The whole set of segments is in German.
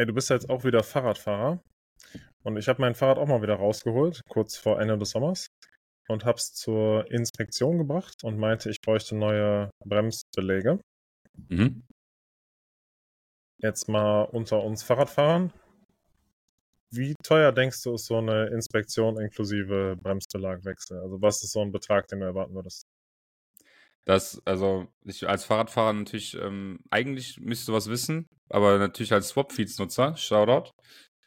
Ey, du bist ja jetzt auch wieder Fahrradfahrer. Und ich habe mein Fahrrad auch mal wieder rausgeholt, kurz vor Ende des Sommers. Und habe es zur Inspektion gebracht und meinte, ich bräuchte neue Bremsbeläge. Mhm. Jetzt mal unter uns Fahrradfahrern. Wie teuer denkst du, ist so eine Inspektion inklusive Bremsbelagwechsel? Also was ist so ein Betrag, den du erwarten würdest? Das, also ich als Fahrradfahrer natürlich, ähm, eigentlich müsste sowas wissen, aber natürlich als Swapfeeds-Nutzer, Shoutout,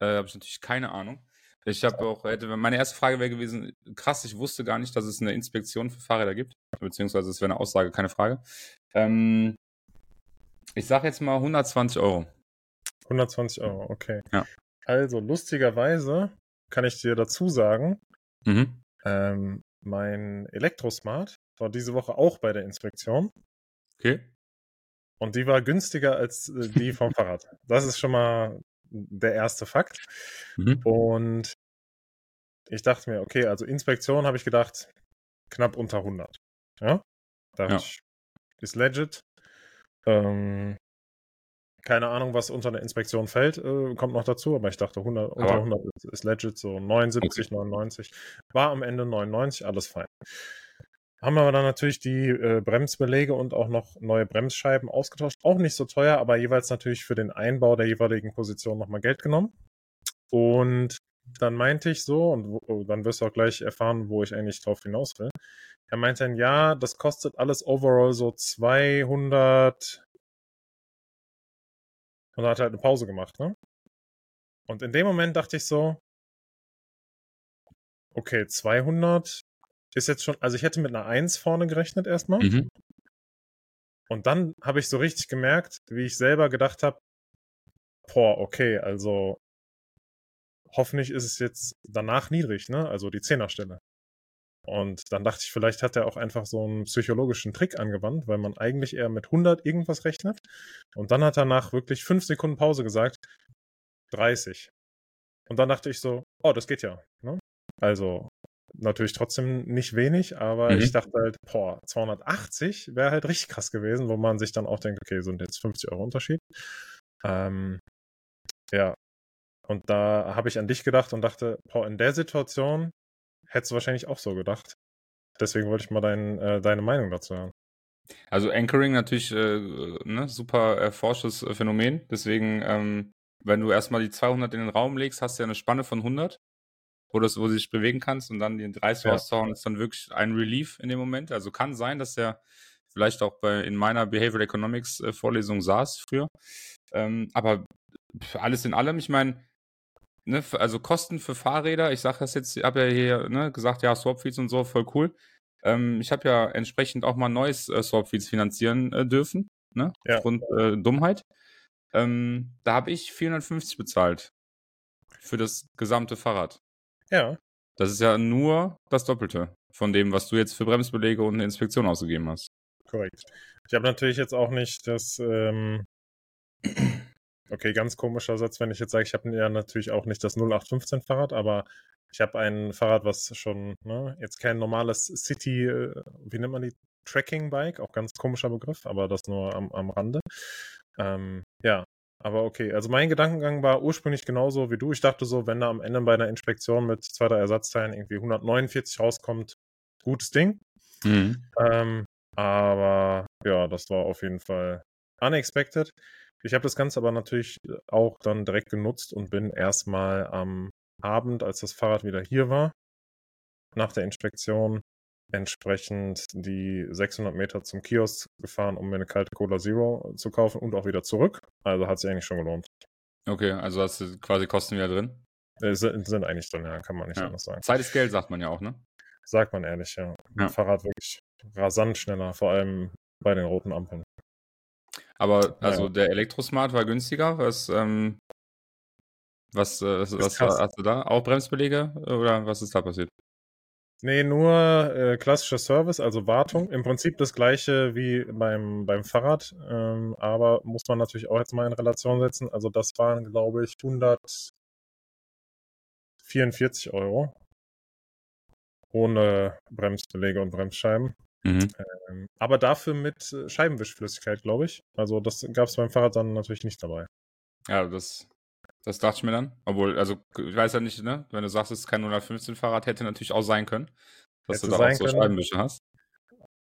äh, habe ich natürlich keine Ahnung. Ich habe auch, hätte, meine erste Frage wäre gewesen, krass, ich wusste gar nicht, dass es eine Inspektion für Fahrräder gibt, beziehungsweise es wäre eine Aussage, keine Frage. Ähm, ich sage jetzt mal 120 Euro. 120 Euro, okay. Ja. Also lustigerweise kann ich dir dazu sagen, Mhm. ähm, mein Elektrosmart war diese Woche auch bei der Inspektion Okay. und die war günstiger als äh, die vom Fahrrad. Das ist schon mal der erste Fakt. Mhm. Und ich dachte mir, okay, also Inspektion habe ich gedacht, knapp unter 100. Ja, dachte Ja. ich, ist legit. Ähm, keine Ahnung, was unter der Inspektion fällt, äh, kommt noch dazu, aber ich dachte, 100, unter Aber- 100 ist, ist legit, so 79, 99. War am Ende 99, alles fein. Haben aber dann natürlich die äh, Bremsbeläge und auch noch neue Bremsscheiben ausgetauscht. Auch nicht so teuer, aber jeweils natürlich für den Einbau der jeweiligen Position nochmal Geld genommen. Und dann meinte ich so, und wo, oh, dann wirst du auch gleich erfahren, wo ich eigentlich drauf hinaus will. Er meinte dann, ja, das kostet alles overall so 200. Und er hat halt eine Pause gemacht, ne? Und in dem Moment dachte ich so, okay, 200 ist jetzt schon, also ich hätte mit einer 1 vorne gerechnet erstmal. Mhm. Und dann habe ich so richtig gemerkt, wie ich selber gedacht habe, boah, okay, also hoffentlich ist es jetzt danach niedrig, ne? Also die Zehnerstelle. Und dann dachte ich, vielleicht hat er auch einfach so einen psychologischen Trick angewandt, weil man eigentlich eher mit 100 irgendwas rechnet. Und dann hat er nach wirklich fünf Sekunden Pause gesagt, 30. Und dann dachte ich so, oh, das geht ja. Ne? Also natürlich trotzdem nicht wenig, aber Mhm. ich dachte halt, boah, 280 wäre halt richtig krass gewesen, wo man sich dann auch denkt, okay, sind jetzt 50 Euro Unterschied. Ähm, ja. Und da habe ich an dich gedacht und dachte, boah, in der Situation hättest du wahrscheinlich auch so gedacht. Deswegen wollte ich mal dein, äh, deine Meinung dazu hören. Also Anchoring natürlich äh, ne, super erforschtes äh, Phänomen. Deswegen, ähm, wenn du erstmal die 200 in den Raum legst, hast du ja eine Spanne von 100, wo, das, wo du dich bewegen kannst und dann die 30 Ja. rauszuhauen, ist dann wirklich ein Relief in dem Moment. Also kann sein, dass der vielleicht auch bei, in meiner Behavioral Economics äh, Vorlesung saß früher. Ähm, aber alles in allem, ich meine, ne, also Kosten für Fahrräder, ich sage das jetzt, ich habe ja hier ne, gesagt, ja, Swapfeeds und so, voll cool. Ähm, ich habe ja entsprechend auch mal neues äh, Swapfeeds finanzieren äh, dürfen, ne? Ja. Aufgrund äh, Dummheit. Ähm, da habe ich 450 bezahlt für das gesamte Fahrrad. Ja, Das ist ja nur das Doppelte von dem, was du jetzt für Bremsbeläge und eine Inspektion ausgegeben hast. korrekt. Ich habe natürlich jetzt auch nicht das, ähm, okay, ganz komischer Satz, wenn ich jetzt sage, ich habe ja natürlich auch nicht das 0815 Fahrrad, aber ich habe ein Fahrrad, was schon, ne, jetzt kein normales City, äh, wie nennt man die? Tracking Bike, auch ganz komischer Begriff, aber das nur am, am Rande. Ähm, ja, aber okay, also mein Gedankengang war ursprünglich genauso wie du. Ich dachte so, wenn da am Ende bei einer Inspektion mit zwei, drei Ersatzteilen irgendwie 149 rauskommt, gutes Ding. Ähm, aber ja, das war auf jeden Fall unexpected. Ich habe das Ganze aber natürlich auch dann direkt genutzt und bin erstmal am Abend, als das Fahrrad wieder hier war, nach der Inspektion entsprechend die 600 Meter zum Kiosk gefahren, um mir eine kalte Cola Zero zu kaufen und auch wieder zurück. Also hat sich eigentlich schon gelohnt. Okay, also hast du quasi Kosten wieder drin. Äh, sind, sind eigentlich drin, ja, kann man nicht Ja. anders sagen. Zeit ist Geld, sagt man ja auch, ne? Sagt man ehrlich, ja. Ja. Fahrrad wirklich rasant schneller, vor allem bei den roten Ampeln. Aber also Ja. der Elektrosmart war günstiger. Was, ähm, was, äh, was, hast du da? Auch Bremsbeläge oder was ist da passiert? Nee, nur äh, klassischer Service, also Wartung. Im Prinzip das gleiche wie beim, beim Fahrrad, ähm, aber muss man natürlich auch jetzt mal in Relation setzen. Also das waren, glaube ich, 144 Euro. Ohne Bremsbeläge und Bremsscheiben. Mhm. Ähm, aber dafür mit äh, Scheibenwischflüssigkeit, glaube ich. Also das gab es beim Fahrrad dann natürlich nicht dabei. Ja, das Das dachte ich mir dann. Obwohl, also ich weiß ja nicht, ne? Wenn du sagst, es ist kein 115 Fahrrad, hätte natürlich auch sein können, dass Hätte du da auch so. Scheibenwischer hast.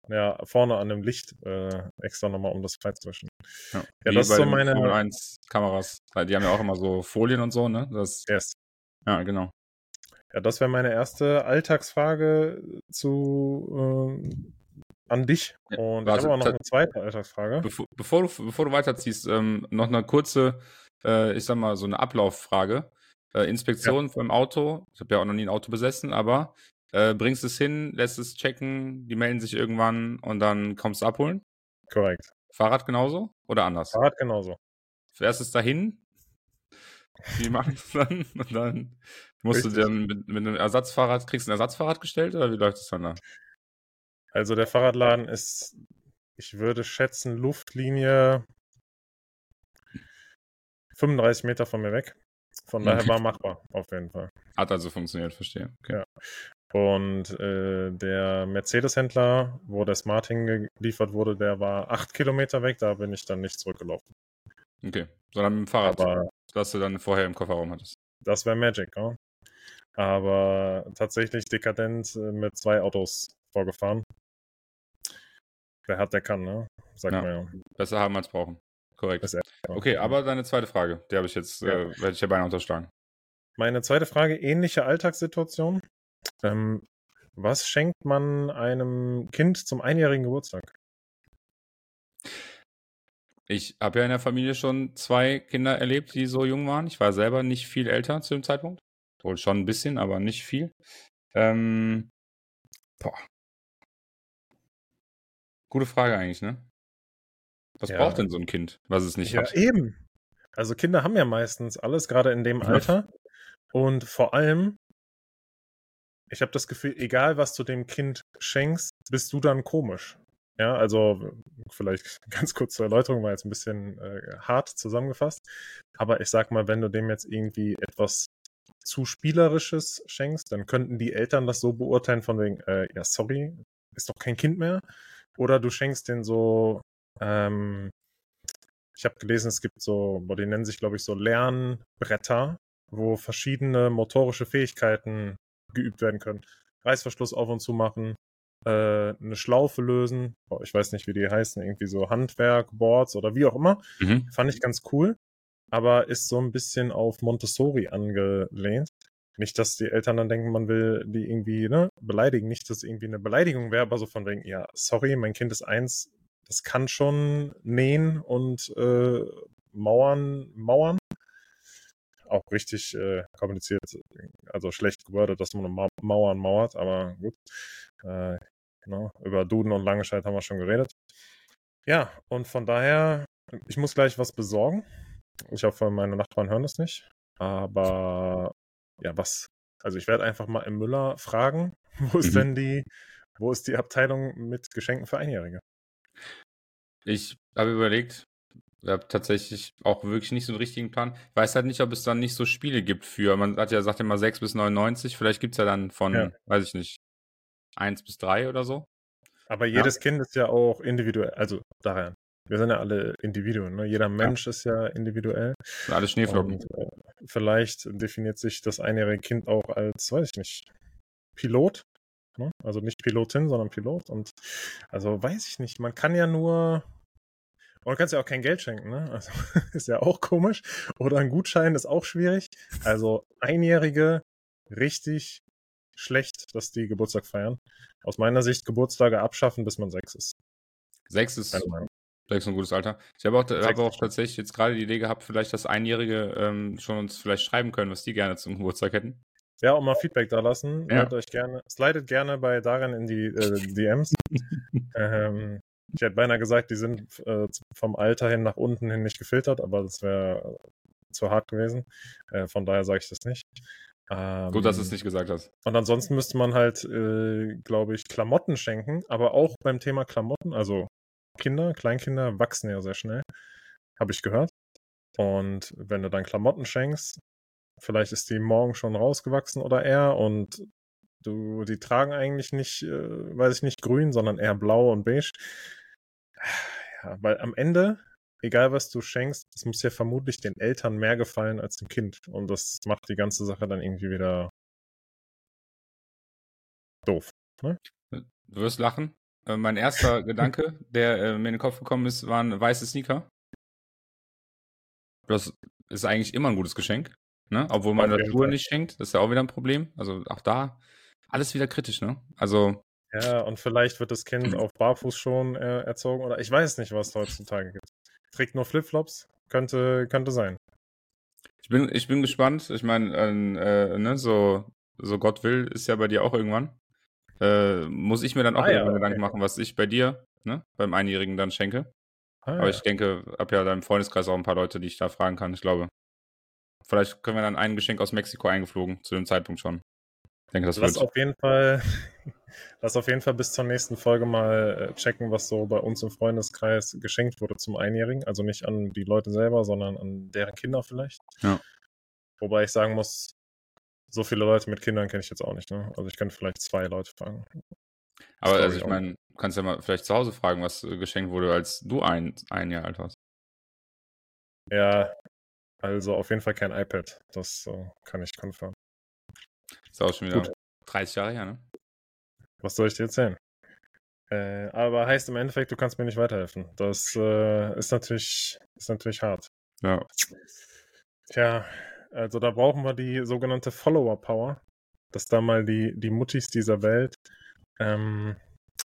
Ja, vorne an dem Licht äh, extra nochmal, um das freizuwischen. Ja, Ja, Wie das ist so meine- Formel 1 Kameras. Die haben ja auch immer so Folien und so, ne? Das, Yes. ja, genau. Ja, das wäre meine erste Alltagsfrage zu ähm, an dich. Ja, Und ich warte, habe auch noch eine zweite Alltagsfrage. Bevor, bevor, du, bevor du weiterziehst, ähm, noch eine kurze, äh, ich sag mal, so eine Ablauffrage. Äh, Inspektion beim Auto. Ich habe ja auch noch nie ein Auto besessen, aber äh, bringst es hin, lässt es checken, die melden sich irgendwann und dann kommst du abholen. Korrekt. Fahrrad genauso oder anders? Fahrrad genauso. Fährst es dahin, die machen es dann und dann musst Richtig. du dann mit, mit einem Ersatzfahrrad, kriegst du ein Ersatzfahrrad gestellt oder wie läuft es dann da? Also der Fahrradladen ist, ich würde schätzen, Luftlinie 35 Meter von mir weg. Von daher Okay. war machbar, auf jeden Fall. Hat also funktioniert, verstehe. Okay. Und äh, der Mercedes-Händler, wo der Smart hingeliefert wurde, der war acht Kilometer weg, da bin ich dann nicht zurückgelaufen. okay. Sondern mit dem Fahrrad, Aber das du dann vorher im Kofferraum hattest. das wäre Magic, ja. Aber tatsächlich dekadent äh, mit zwei Autos vorgefahren. Wer hat, der kann, ne? Sagt Ja. man ja. Besser haben als brauchen. Korrekt. Ja- Okay, aber deine zweite Frage, die habe ich jetzt, Ja. äh, werde ich dir beinahe unterschlagen. Meine zweite Frage, ähnliche Alltagssituation. Ähm, was schenkt man einem Kind zum einjährigen Geburtstag? Ich habe ja in der Familie schon zwei Kinder erlebt, die so jung waren. Ich war selber nicht viel älter zu dem Zeitpunkt. Wohl schon ein bisschen, aber nicht viel. Ähm, boah. Gute Frage eigentlich, ne? Was Ja. braucht denn so ein Kind, was es nicht ja, hat? eben. Also Kinder haben ja meistens alles, gerade in dem. Alter. Und vor allem, ich habe das Gefühl, egal was du dem Kind schenkst, bist du dann komisch. Ja, also vielleicht ganz kurz zur Erläuterung, war jetzt ein bisschen äh, hart zusammengefasst. Aber ich sag mal, wenn du dem jetzt irgendwie etwas zu spielerisches schenkst, dann könnten die Eltern das so beurteilen von wegen, äh, ja, sorry, ist doch kein Kind mehr. Oder du schenkst den so, ähm, ich habe gelesen, es gibt so, die nennen sich, glaube ich, so Lernbretter, wo verschiedene motorische Fähigkeiten geübt werden können. Reißverschluss auf und zu machen, äh, eine Schlaufe lösen, boah, ich weiß nicht, wie die heißen, irgendwie so Handwerk, Boards oder wie auch immer. Mhm. Fand ich ganz cool, aber ist so ein bisschen auf Montessori angelehnt. Nicht, dass die Eltern dann denken, man will die irgendwie ne, beleidigen. Nicht, dass es irgendwie eine Beleidigung wäre, aber so von wegen, ja, sorry, mein Kind ist eins, das kann schon nähen und äh, Mauern, Mauern. Auch richtig äh, kompliziert, also schlecht gewordet, dass man Ma Mauern mauert, aber gut. Äh, genau, über Duden und Langescheid haben wir schon geredet. Ja, und von daher, ich muss gleich was besorgen. Ich hoffe, meine Nachbarn hören das nicht. Aber ja, was? Also ich werde einfach mal im Müller fragen, wo ist Mhm. denn die, wo ist die Abteilung mit Geschenken für Einjährige? Ich habe überlegt, ich habe tatsächlich auch wirklich nicht so einen richtigen Plan. Ich weiß halt nicht, ob es dann nicht so Spiele gibt für, man hat ja, sagt immer 6 bis 99, vielleicht gibt es ja dann von, Ja. weiß ich nicht, 1 bis 3 oder so. Aber jedes Kind ist ja auch individuell, also daran. Wir sind ja alle Individuen, ne? Jeder Mensch ist ja individuell. Alle Schneeflocken. Und äh, vielleicht definiert sich das einjährige Kind auch als, weiß ich nicht, Pilot. Ne? Also nicht Pilotin, sondern Pilot. Und also weiß ich nicht, man kann ja nur. Und du kannst ja auch kein Geld schenken, ne? Also ist ja auch komisch. Oder ein Gutschein ist auch schwierig. Also Einjährige richtig schlecht, dass die Geburtstag feiern. Aus meiner Sicht Geburtstage abschaffen, bis man sechs ist. 6 ist, sechs ist ein gutes Alter. Ich habe auch, Sechs habe auch tatsächlich jetzt gerade die Idee gehabt, vielleicht das Einjährige ähm, schon uns vielleicht schreiben können, was die gerne zum Geburtstag hätten. Ja, und mal Feedback da lassen. Ja. Euch gerne, slidet gerne bei Darin in die äh, DMs. ähm, ich hätte beinahe gesagt, die sind äh, vom Alter hin nach unten hin nicht gefiltert, aber das wäre zu hart gewesen. Äh, von daher sage ich das nicht. Ähm, Gut, dass du es nicht gesagt hast. Und ansonsten müsste man halt, äh, glaube ich, Klamotten schenken, aber auch beim Thema Klamotten, also Kinder, Kleinkinder wachsen ja sehr schnell, habe ich gehört. Und wenn du dann Klamotten schenkst, vielleicht ist die morgen schon rausgewachsen oder eher und du, die tragen eigentlich nicht, äh, weiß ich nicht, grün, sondern eher blau und beige. Ja, weil am Ende egal was du schenkst, es muss ja vermutlich den Eltern mehr gefallen als dem Kind. Und das macht die ganze Sache dann irgendwie wieder doof. Ne? Du wirst lachen. Äh, mein erster Gedanke, der äh, mir in den Kopf gekommen ist, waren weiße Sneaker. Das ist eigentlich immer ein gutes Geschenk, ne? Obwohl man okay, Natur nicht schenkt, das ist ja auch wieder ein Problem. Also auch da alles wieder kritisch, ne? Also ja, und vielleicht wird das Kind auf Barfuß schon äh, erzogen oder ich weiß nicht, was heutzutage gibt. Trägt nur Flipflops, könnte könnte sein. Ich bin ich bin gespannt. Ich meine, äh, ne, so so Gott will ist ja bei dir auch irgendwann. Äh, muss ich mir dann auch ah, ja, Gedanken okay. machen, was ich bei dir ne, beim Einjährigen dann schenke. Ah, Aber ja. ich denke, habe ja da im Freundeskreis auch ein paar Leute, die ich da fragen kann. Ich glaube, vielleicht können wir dann ein Geschenk aus Mexiko eingeflogen, zu dem Zeitpunkt schon. Ich denke, das lass wird. auf jeden Fall, lass auf jeden Fall bis zur nächsten Folge mal äh, checken, was so bei uns im Freundeskreis geschenkt wurde zum Einjährigen. Also nicht an die Leute selber, sondern an deren Kinder vielleicht. Ja. Wobei ich sagen muss, so viele Leute mit Kindern kenne ich jetzt auch nicht. Ne? Also ich könnte vielleicht zwei Leute fragen. Aber also ich meine, du kannst ja mal vielleicht zu Hause fragen, was äh, geschenkt wurde, als du ein, ein Jahr alt warst. Ja, also auf jeden Fall kein iPad. Das uh, kann ich confirmen. Ist auch schon wieder Gut. 30 Jahre her, ne? Was soll ich dir erzählen? Äh, aber heißt im Endeffekt, du kannst mir nicht weiterhelfen. Das äh, ist natürlich, ist natürlich hart. Ja. Tja, also da brauchen wir die sogenannte Follower Power, dass da mal die, die Muttis dieser Welt ähm,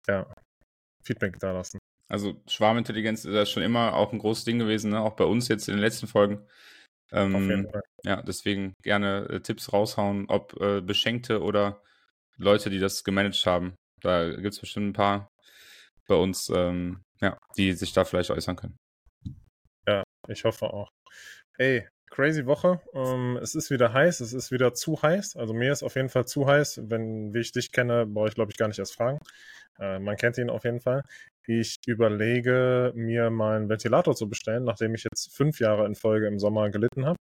ja, Feedback da lassen. Also Schwarmintelligenz ist ja schon immer auch ein großes Ding gewesen, ne? auch bei uns jetzt in den letzten Folgen. Ähm. Ja, deswegen gerne äh, Tipps raushauen, ob äh, Beschenkte oder Leute, die das gemanagt haben. Da gibt es bestimmt ein paar bei uns, ähm, ja, die sich da vielleicht äußern können. Ja, ich hoffe auch. Ey, crazy Woche. Ähm, es ist wieder heiß, es ist wieder zu heiß. Also mir ist auf jeden Fall zu heiß. Wenn, wie ich dich kenne, brauche ich glaube ich gar nicht erst fragen. Äh, man kennt ihn auf jeden Fall. Ich überlege, mir mal einen Ventilator zu bestellen, nachdem ich jetzt fünf Jahre in Folge im Sommer gelitten habe.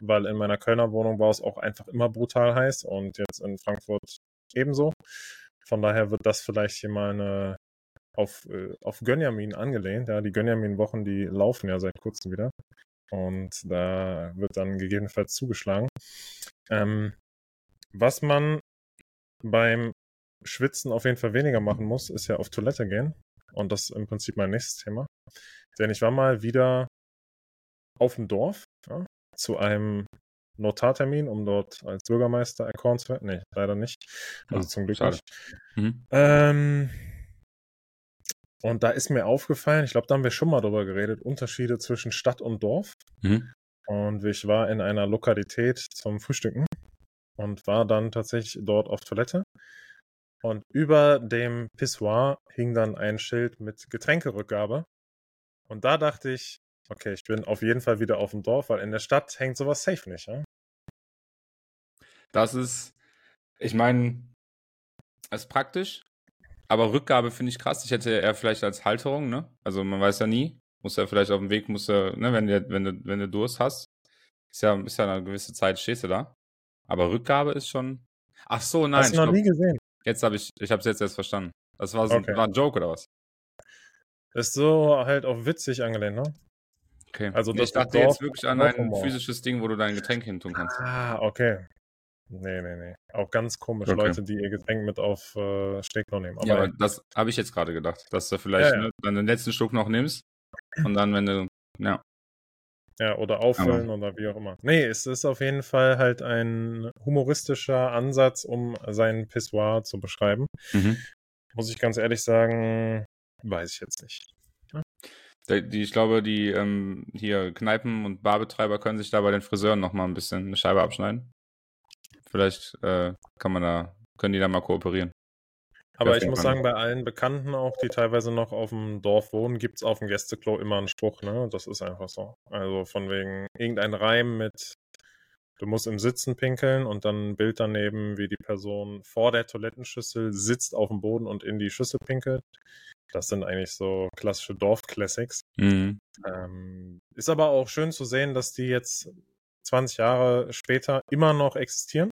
Weil in meiner Kölner Wohnung war es auch einfach immer brutal heiß und jetzt in Frankfurt ebenso. Von daher wird das vielleicht hier mal eine auf, äh, auf Gönjamin angelehnt. Ja, die Gönjamin-Wochen, die laufen ja seit kurzem wieder. Und da wird dann gegebenenfalls zugeschlagen. Ähm, was man beim Schwitzen auf jeden Fall weniger machen muss, ist ja auf Toilette gehen. Und das ist im Prinzip mein nächstes Thema. Denn ich war mal wieder auf dem Dorf ja, zu einem Notartermin, um dort als Bürgermeister erkoren zu werden. Nee, leider nicht. Also ja, zum Glück schade. nicht. Mhm. Ähm, und da ist mir aufgefallen, ich glaube, da haben wir schon mal drüber geredet, Unterschiede zwischen Stadt und Dorf. Mhm. Und ich war in einer Lokalität zum Frühstücken und war dann tatsächlich dort auf Toilette. Und über dem Pissoir hing dann ein Schild mit Getränkerückgabe. Und da dachte ich, okay, ich bin auf jeden Fall wieder auf dem Dorf, weil in der Stadt hängt sowas safe nicht. Ja? Das ist, ich meine, ist praktisch, aber Rückgabe finde ich krass. Ich hätte eher vielleicht als Halterung, ne? Also man weiß ja nie. Muss ja vielleicht auf dem Weg, muss ja, ne, wenn du, wenn du, wenn du Durst hast, ist ja, ist ja eine gewisse Zeit, stehst du da. Aber Rückgabe ist schon. Ach so, nein. Hast du noch glaub, nie gesehen? Jetzt habe ich, ich habe es jetzt erst verstanden. Das war, so, okay. war ein Joke oder was? Ist so halt auch witzig angelehnt, ne? Okay. Also das ich dachte jetzt wirklich an ein physisches Ding, wo du dein Getränk hin tun kannst. Ah, okay. Nee, nee, nee. Auch ganz komisch, okay. Leute, die ihr Getränk mit auf äh, Stecklo nehmen. Aber ja, aber das habe ich jetzt gerade gedacht, dass du vielleicht ja, ja. Ne, dann den letzten Schluck noch nimmst und dann, wenn du, ja. Ja, oder auffüllen oder wie auch immer. Nee, es ist auf jeden Fall halt ein humoristischer Ansatz, um sein Pissoir zu beschreiben. Mhm. Muss ich ganz ehrlich sagen, weiß ich jetzt nicht. Ja? Die, ich glaube, die ähm, hier Kneipen- und Barbetreiber können sich da bei den Friseuren nochmal ein bisschen eine Scheibe abschneiden. Vielleicht äh, kann man da, können die da mal kooperieren. Aber ich muss sagen, bei allen Bekannten auch, die teilweise noch auf dem Dorf wohnen, gibt es auf dem Gästeklo immer einen Spruch, ne? Das ist einfach so. Also von wegen irgendein Reim mit du musst im Sitzen pinkeln und dann ein Bild daneben, wie die Person vor der Toilettenschüssel sitzt auf dem Boden und in die Schüssel pinkelt. Das sind eigentlich so klassische Dorf-Classics. Mhm. Ähm, ist aber auch schön zu sehen, dass die jetzt 20 Jahre später immer noch existieren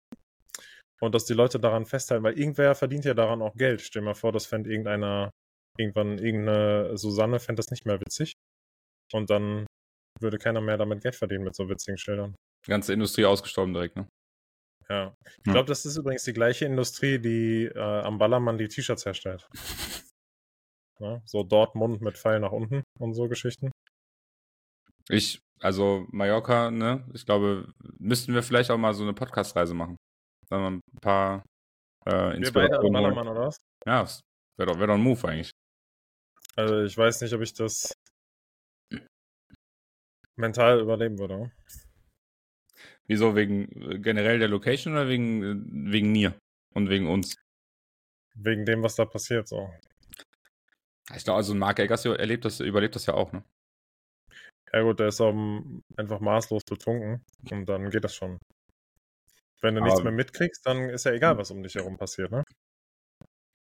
und dass die Leute daran festhalten, weil irgendwer verdient ja daran auch Geld. Stell dir mal vor, das fände irgendeiner, irgendwann irgendeine Susanne fände das nicht mehr witzig. Und dann würde keiner mehr damit Geld verdienen mit so witzigen Schildern. Die ganze Industrie ausgestorben direkt, ne? Ja. Ich glaube, das ist übrigens die gleiche Industrie, die äh, am Ballermann die T-Shirts herstellt. Ja, so Dortmund mit Pfeil nach unten und so Geschichten. Ich, also Mallorca, ne? Ich glaube, müssten wir vielleicht auch mal so eine Podcast-Reise machen. Dann ein paar äh, Wir beide oder was? Ja, wäre doch, wär doch ein Move eigentlich. Also ich weiß nicht, ob ich das mental überleben würde. Wieso? Wegen generell der Location oder wegen, wegen mir und wegen uns? Wegen dem, was da passiert, so. Ich glaube, also Mark Eggers erlebt das, überlebt das ja auch, ne? Ja gut, der ist um, einfach maßlos betrunken und dann geht das schon. Wenn du Aber- nichts mehr mitkriegst, dann ist ja egal, was um dich herum passiert, ne?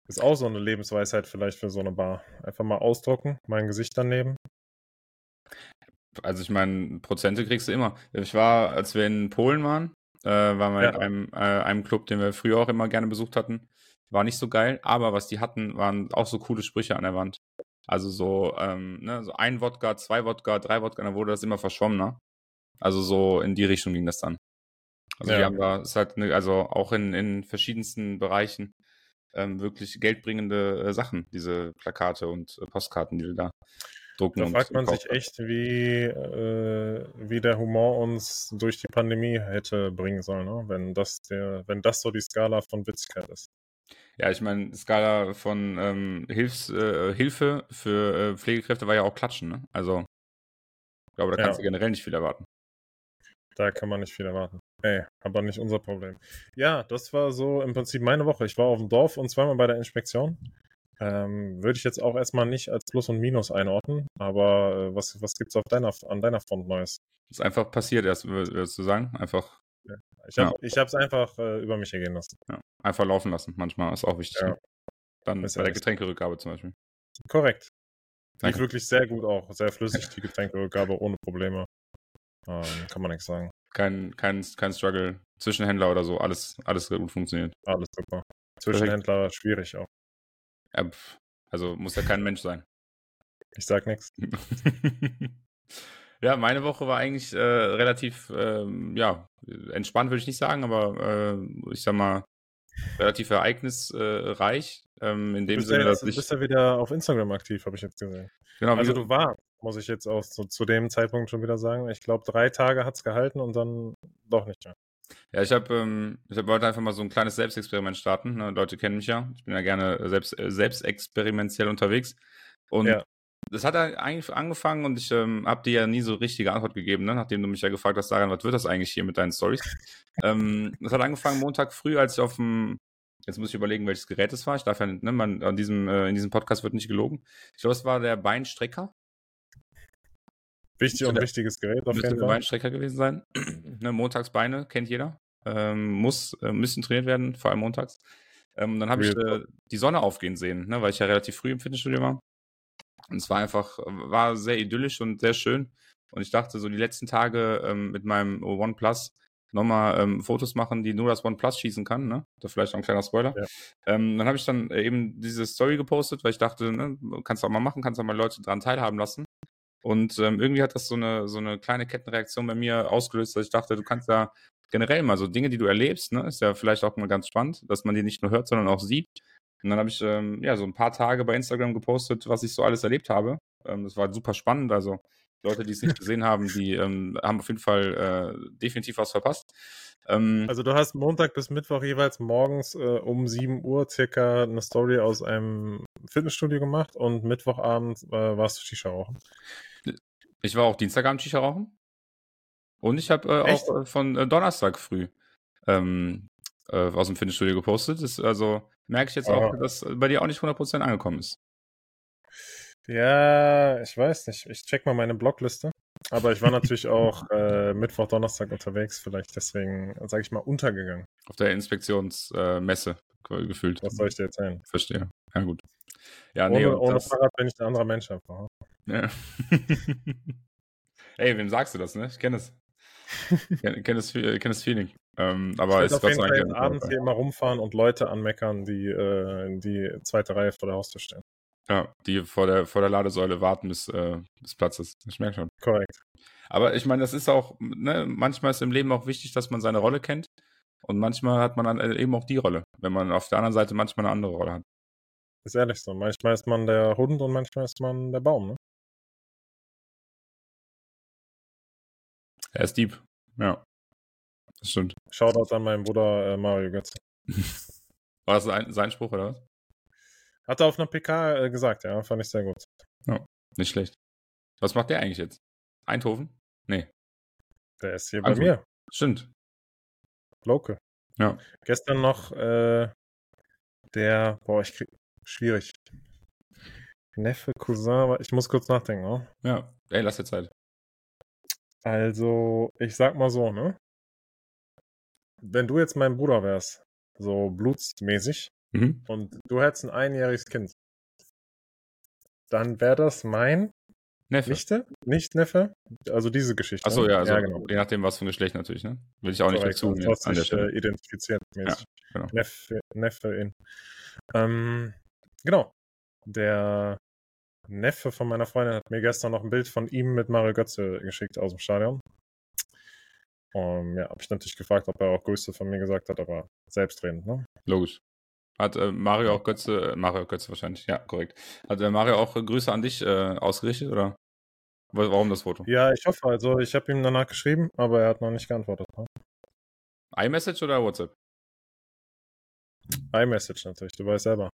Ist auch so eine Lebensweisheit vielleicht für so eine Bar. Einfach mal ausdrucken, mein Gesicht daneben. Also ich meine, Prozente kriegst du immer. Ich war, als wir in Polen waren, äh, waren wir Ja. in einem, äh, einem Club, den wir früher auch immer gerne besucht hatten. War nicht so geil, aber was die hatten, waren auch so coole Sprüche an der Wand. Also so, ähm, ne, so ein Wodka, zwei Wodka, drei Wodka, dann wurde das immer verschwommener. Also so in die Richtung ging das dann. Also Ja. haben da, ist halt, ne, also auch in, in verschiedensten Bereichen ähm, wirklich geldbringende äh, Sachen, diese Plakate und äh, Postkarten, die wir da drucken. Da fragt man sich echt, wie, äh, wie der Humor uns durch die Pandemie hätte bringen sollen, ne? wenn, das der, wenn das so die Skala von Witzigkeit ist. Ja, ich meine, Skala von ähm, Hilfs, äh, Hilfe für äh, Pflegekräfte war ja auch Klatschen, ne? Also, ich glaube, da kannst Ja. du generell nicht viel erwarten. Da kann man nicht viel erwarten. Ey, aber nicht unser Problem. Ja, das war so im Prinzip meine Woche. Ich war auf dem Dorf und zweimal bei der Inspektion. Ähm, würde ich jetzt auch erstmal nicht als Plus und Minus einordnen, aber äh, was, was gibt's auf deiner, an deiner Front Neues? Ist einfach passiert erst, wür- würdest du sagen. Einfach, Ich habe ich hab's einfach äh, über mich ergehen lassen. ja, einfach laufen lassen. Manchmal ist auch wichtig. Ja. Ne? Dann Ist bei ja der. Getränkerückgabe zum Beispiel. Korrekt. Lief Danke. wirklich sehr gut auch. Sehr flüssig, die Getränkerückgabe ohne Probleme. Ähm, kann man nichts sagen. Kein, kein, kein Struggle. Zwischenhändler oder so, alles, alles gut funktioniert. Alles super. Zwischenhändler schwierig auch. Ja, also muss ja kein Mensch sein. Ich sag nichts. ja, meine Woche war eigentlich äh, relativ, ähm, ja, entspannt würde ich nicht sagen, aber äh, ich sag mal, relativ ereignisreich. Ähm, in dem Bist Sinne, ja, dass ich. bist ja wieder auf Instagram aktiv, habe ich jetzt gesehen. Genau, Also du- du warst, muss ich jetzt auch so, zu dem Zeitpunkt schon wieder sagen. Ich glaube, drei Tage hat's gehalten und dann doch nicht mehr. Ja, ich habe ähm, ich hab wollte einfach mal so ein kleines Selbstexperiment starten. Ne? Leute kennen mich ja. Ich bin ja gerne selbst, äh, selbstexperimentiell unterwegs. Und Ja. Das hat eigentlich angefangen und ich ähm, habe dir ja nie so richtige Antwort gegeben, ne? nachdem du mich ja gefragt hast, Daran, was wird das eigentlich hier mit deinen Stories? ähm, das hat angefangen Montag früh, als ich auf dem, jetzt muss ich überlegen, welches Gerät es war. Ich darf ja, nicht, ne, man, an diesem, äh, in diesem Podcast wird nicht gelogen. Ich glaube, es war der Beinstrecker. Wichtig und wichtiges Gerät auf jeden der Fall. Beinstrecker gewesen sein. ne, Montagsbeine kennt jeder. Ähm, muss, äh, müssen trainiert werden, vor allem montags. Ähm, dann habe ich äh, die Sonne aufgehen sehen, ne, weil ich ja relativ früh im Fitnessstudio war. Und es war einfach, war sehr idyllisch und sehr schön. Und ich dachte, so die letzten Tage ähm, mit meinem OnePlus nochmal ähm, Fotos machen, die nur das OnePlus schießen kann. Ne? Da vielleicht auch ein kleiner Spoiler. Ja. Ähm, dann habe ich dann äh, eben diese Story gepostet, weil ich dachte, ne, kannst du auch mal machen, kannst auch mal Leute dran teilhaben lassen. Und ähm, irgendwie hat das so eine, so eine kleine Kettenreaktion bei mir ausgelöst, dass ich dachte, du kannst ja generell mal so Dinge, die du erlebst, ne, ist ja vielleicht auch mal ganz spannend, dass man die nicht nur hört, sondern auch sieht. Und dann habe ich ähm, ja so ein paar Tage bei Instagram gepostet, was ich so alles erlebt habe. Ähm, das war super spannend. Also Leute, die es nicht gesehen haben, die ähm, haben auf jeden Fall äh, definitiv was verpasst. Ähm, Also du hast Montag bis Mittwoch jeweils morgens äh, um 7 Uhr circa eine Story aus einem Fitnessstudio gemacht und Mittwochabend äh, warst du Shisha rauchen. ich war auch Dienstagabend Shisha rauchen. Und ich habe äh, auch von äh, Donnerstag früh ähm, äh, aus dem Fitnessstudio gepostet. Das, also merke ich jetzt auch, dass bei dir auch nicht 100% angekommen ist. Ja, ich weiß nicht. Ich check mal meine Blogliste. Aber ich war natürlich auch äh, Mittwoch, Donnerstag unterwegs, vielleicht deswegen, sage ich mal, untergegangen. Auf der Inspektionsmesse äh, gefühlt. Was soll ich dir erzählen? Verstehe. Ja, gut. Ja, nee, ohne und ohne das, Fahrrad bin ich ein anderer Mensch einfach. ja. Ey, wem sagst du das, ne? Ich kenne es. Kenne kenn das, Fe- kenn das Feeling. Ähm, aber ich ist auf Gott jeden Fall jetzt abends hier immer rumfahren und Leute anmeckern, die äh, in die zweite Reihe vor der Haustür stehen. Ja, die vor der, vor der Ladesäule warten, bis, äh, bis Platz ist. Ich merke schon. Korrekt. Aber ich meine, das ist auch, ne, manchmal ist im Leben auch wichtig, dass man seine Rolle kennt. Und manchmal hat man dann äh, eben auch die Rolle, wenn man auf der anderen Seite manchmal eine andere Rolle hat. Ist ehrlich so. Manchmal ist man der Hund und manchmal ist man der Baum, ne? Er ist Dieb. Ja. Das stimmt. Shoutout an meinen Bruder äh, Mario Götze. War das sein, sein Spruch oder was? Hat er auf einer PK äh, gesagt, ja, fand ich sehr gut. Nicht schlecht. Was macht der eigentlich jetzt? Eindhoven? Nee. Der ist hier Also- bei mir, Stimmt. Local. Ja. Gestern noch äh, der, boah, ich krieg, schwierig. Neffe, Cousin, aber ich muss kurz nachdenken, ne? Ja. Ey, lass dir Zeit. Also, ich sag mal so, ne? Wenn du jetzt mein Bruder wärst, so blutsmäßig, Mhm. und du hättest ein einjähriges Kind, dann wäre das mein Neffe. Nichte, nicht Neffe, also diese Geschichte. Achso, ne? ja, also ja, genau. je nachdem, was für ein Geschlecht natürlich, ne? Will ich auch nicht Korrekt, dazu also an der Stelle. äh, identifiziert mäßig. genau. Neffe, Neffe in. Ähm, genau. Der Neffe von meiner Freundin hat mir gestern noch ein Bild von ihm mit Mario Götze geschickt aus dem Stadion. Um, ja, habe ich natürlich gefragt, ob er auch Grüße von mir gesagt hat, aber selbstredend, ne? Logisch. Hat äh, Mario auch Götze, äh, Mario Götze wahrscheinlich, ja, korrekt. Hat äh, Mario auch Grüße an dich äh, ausgerichtet oder? Wa- Warum das Foto? Ja, ich hoffe, also ich habe ihm danach geschrieben, aber er hat noch nicht geantwortet. Ne? iMessage oder WhatsApp? iMessage natürlich, du weißt selber.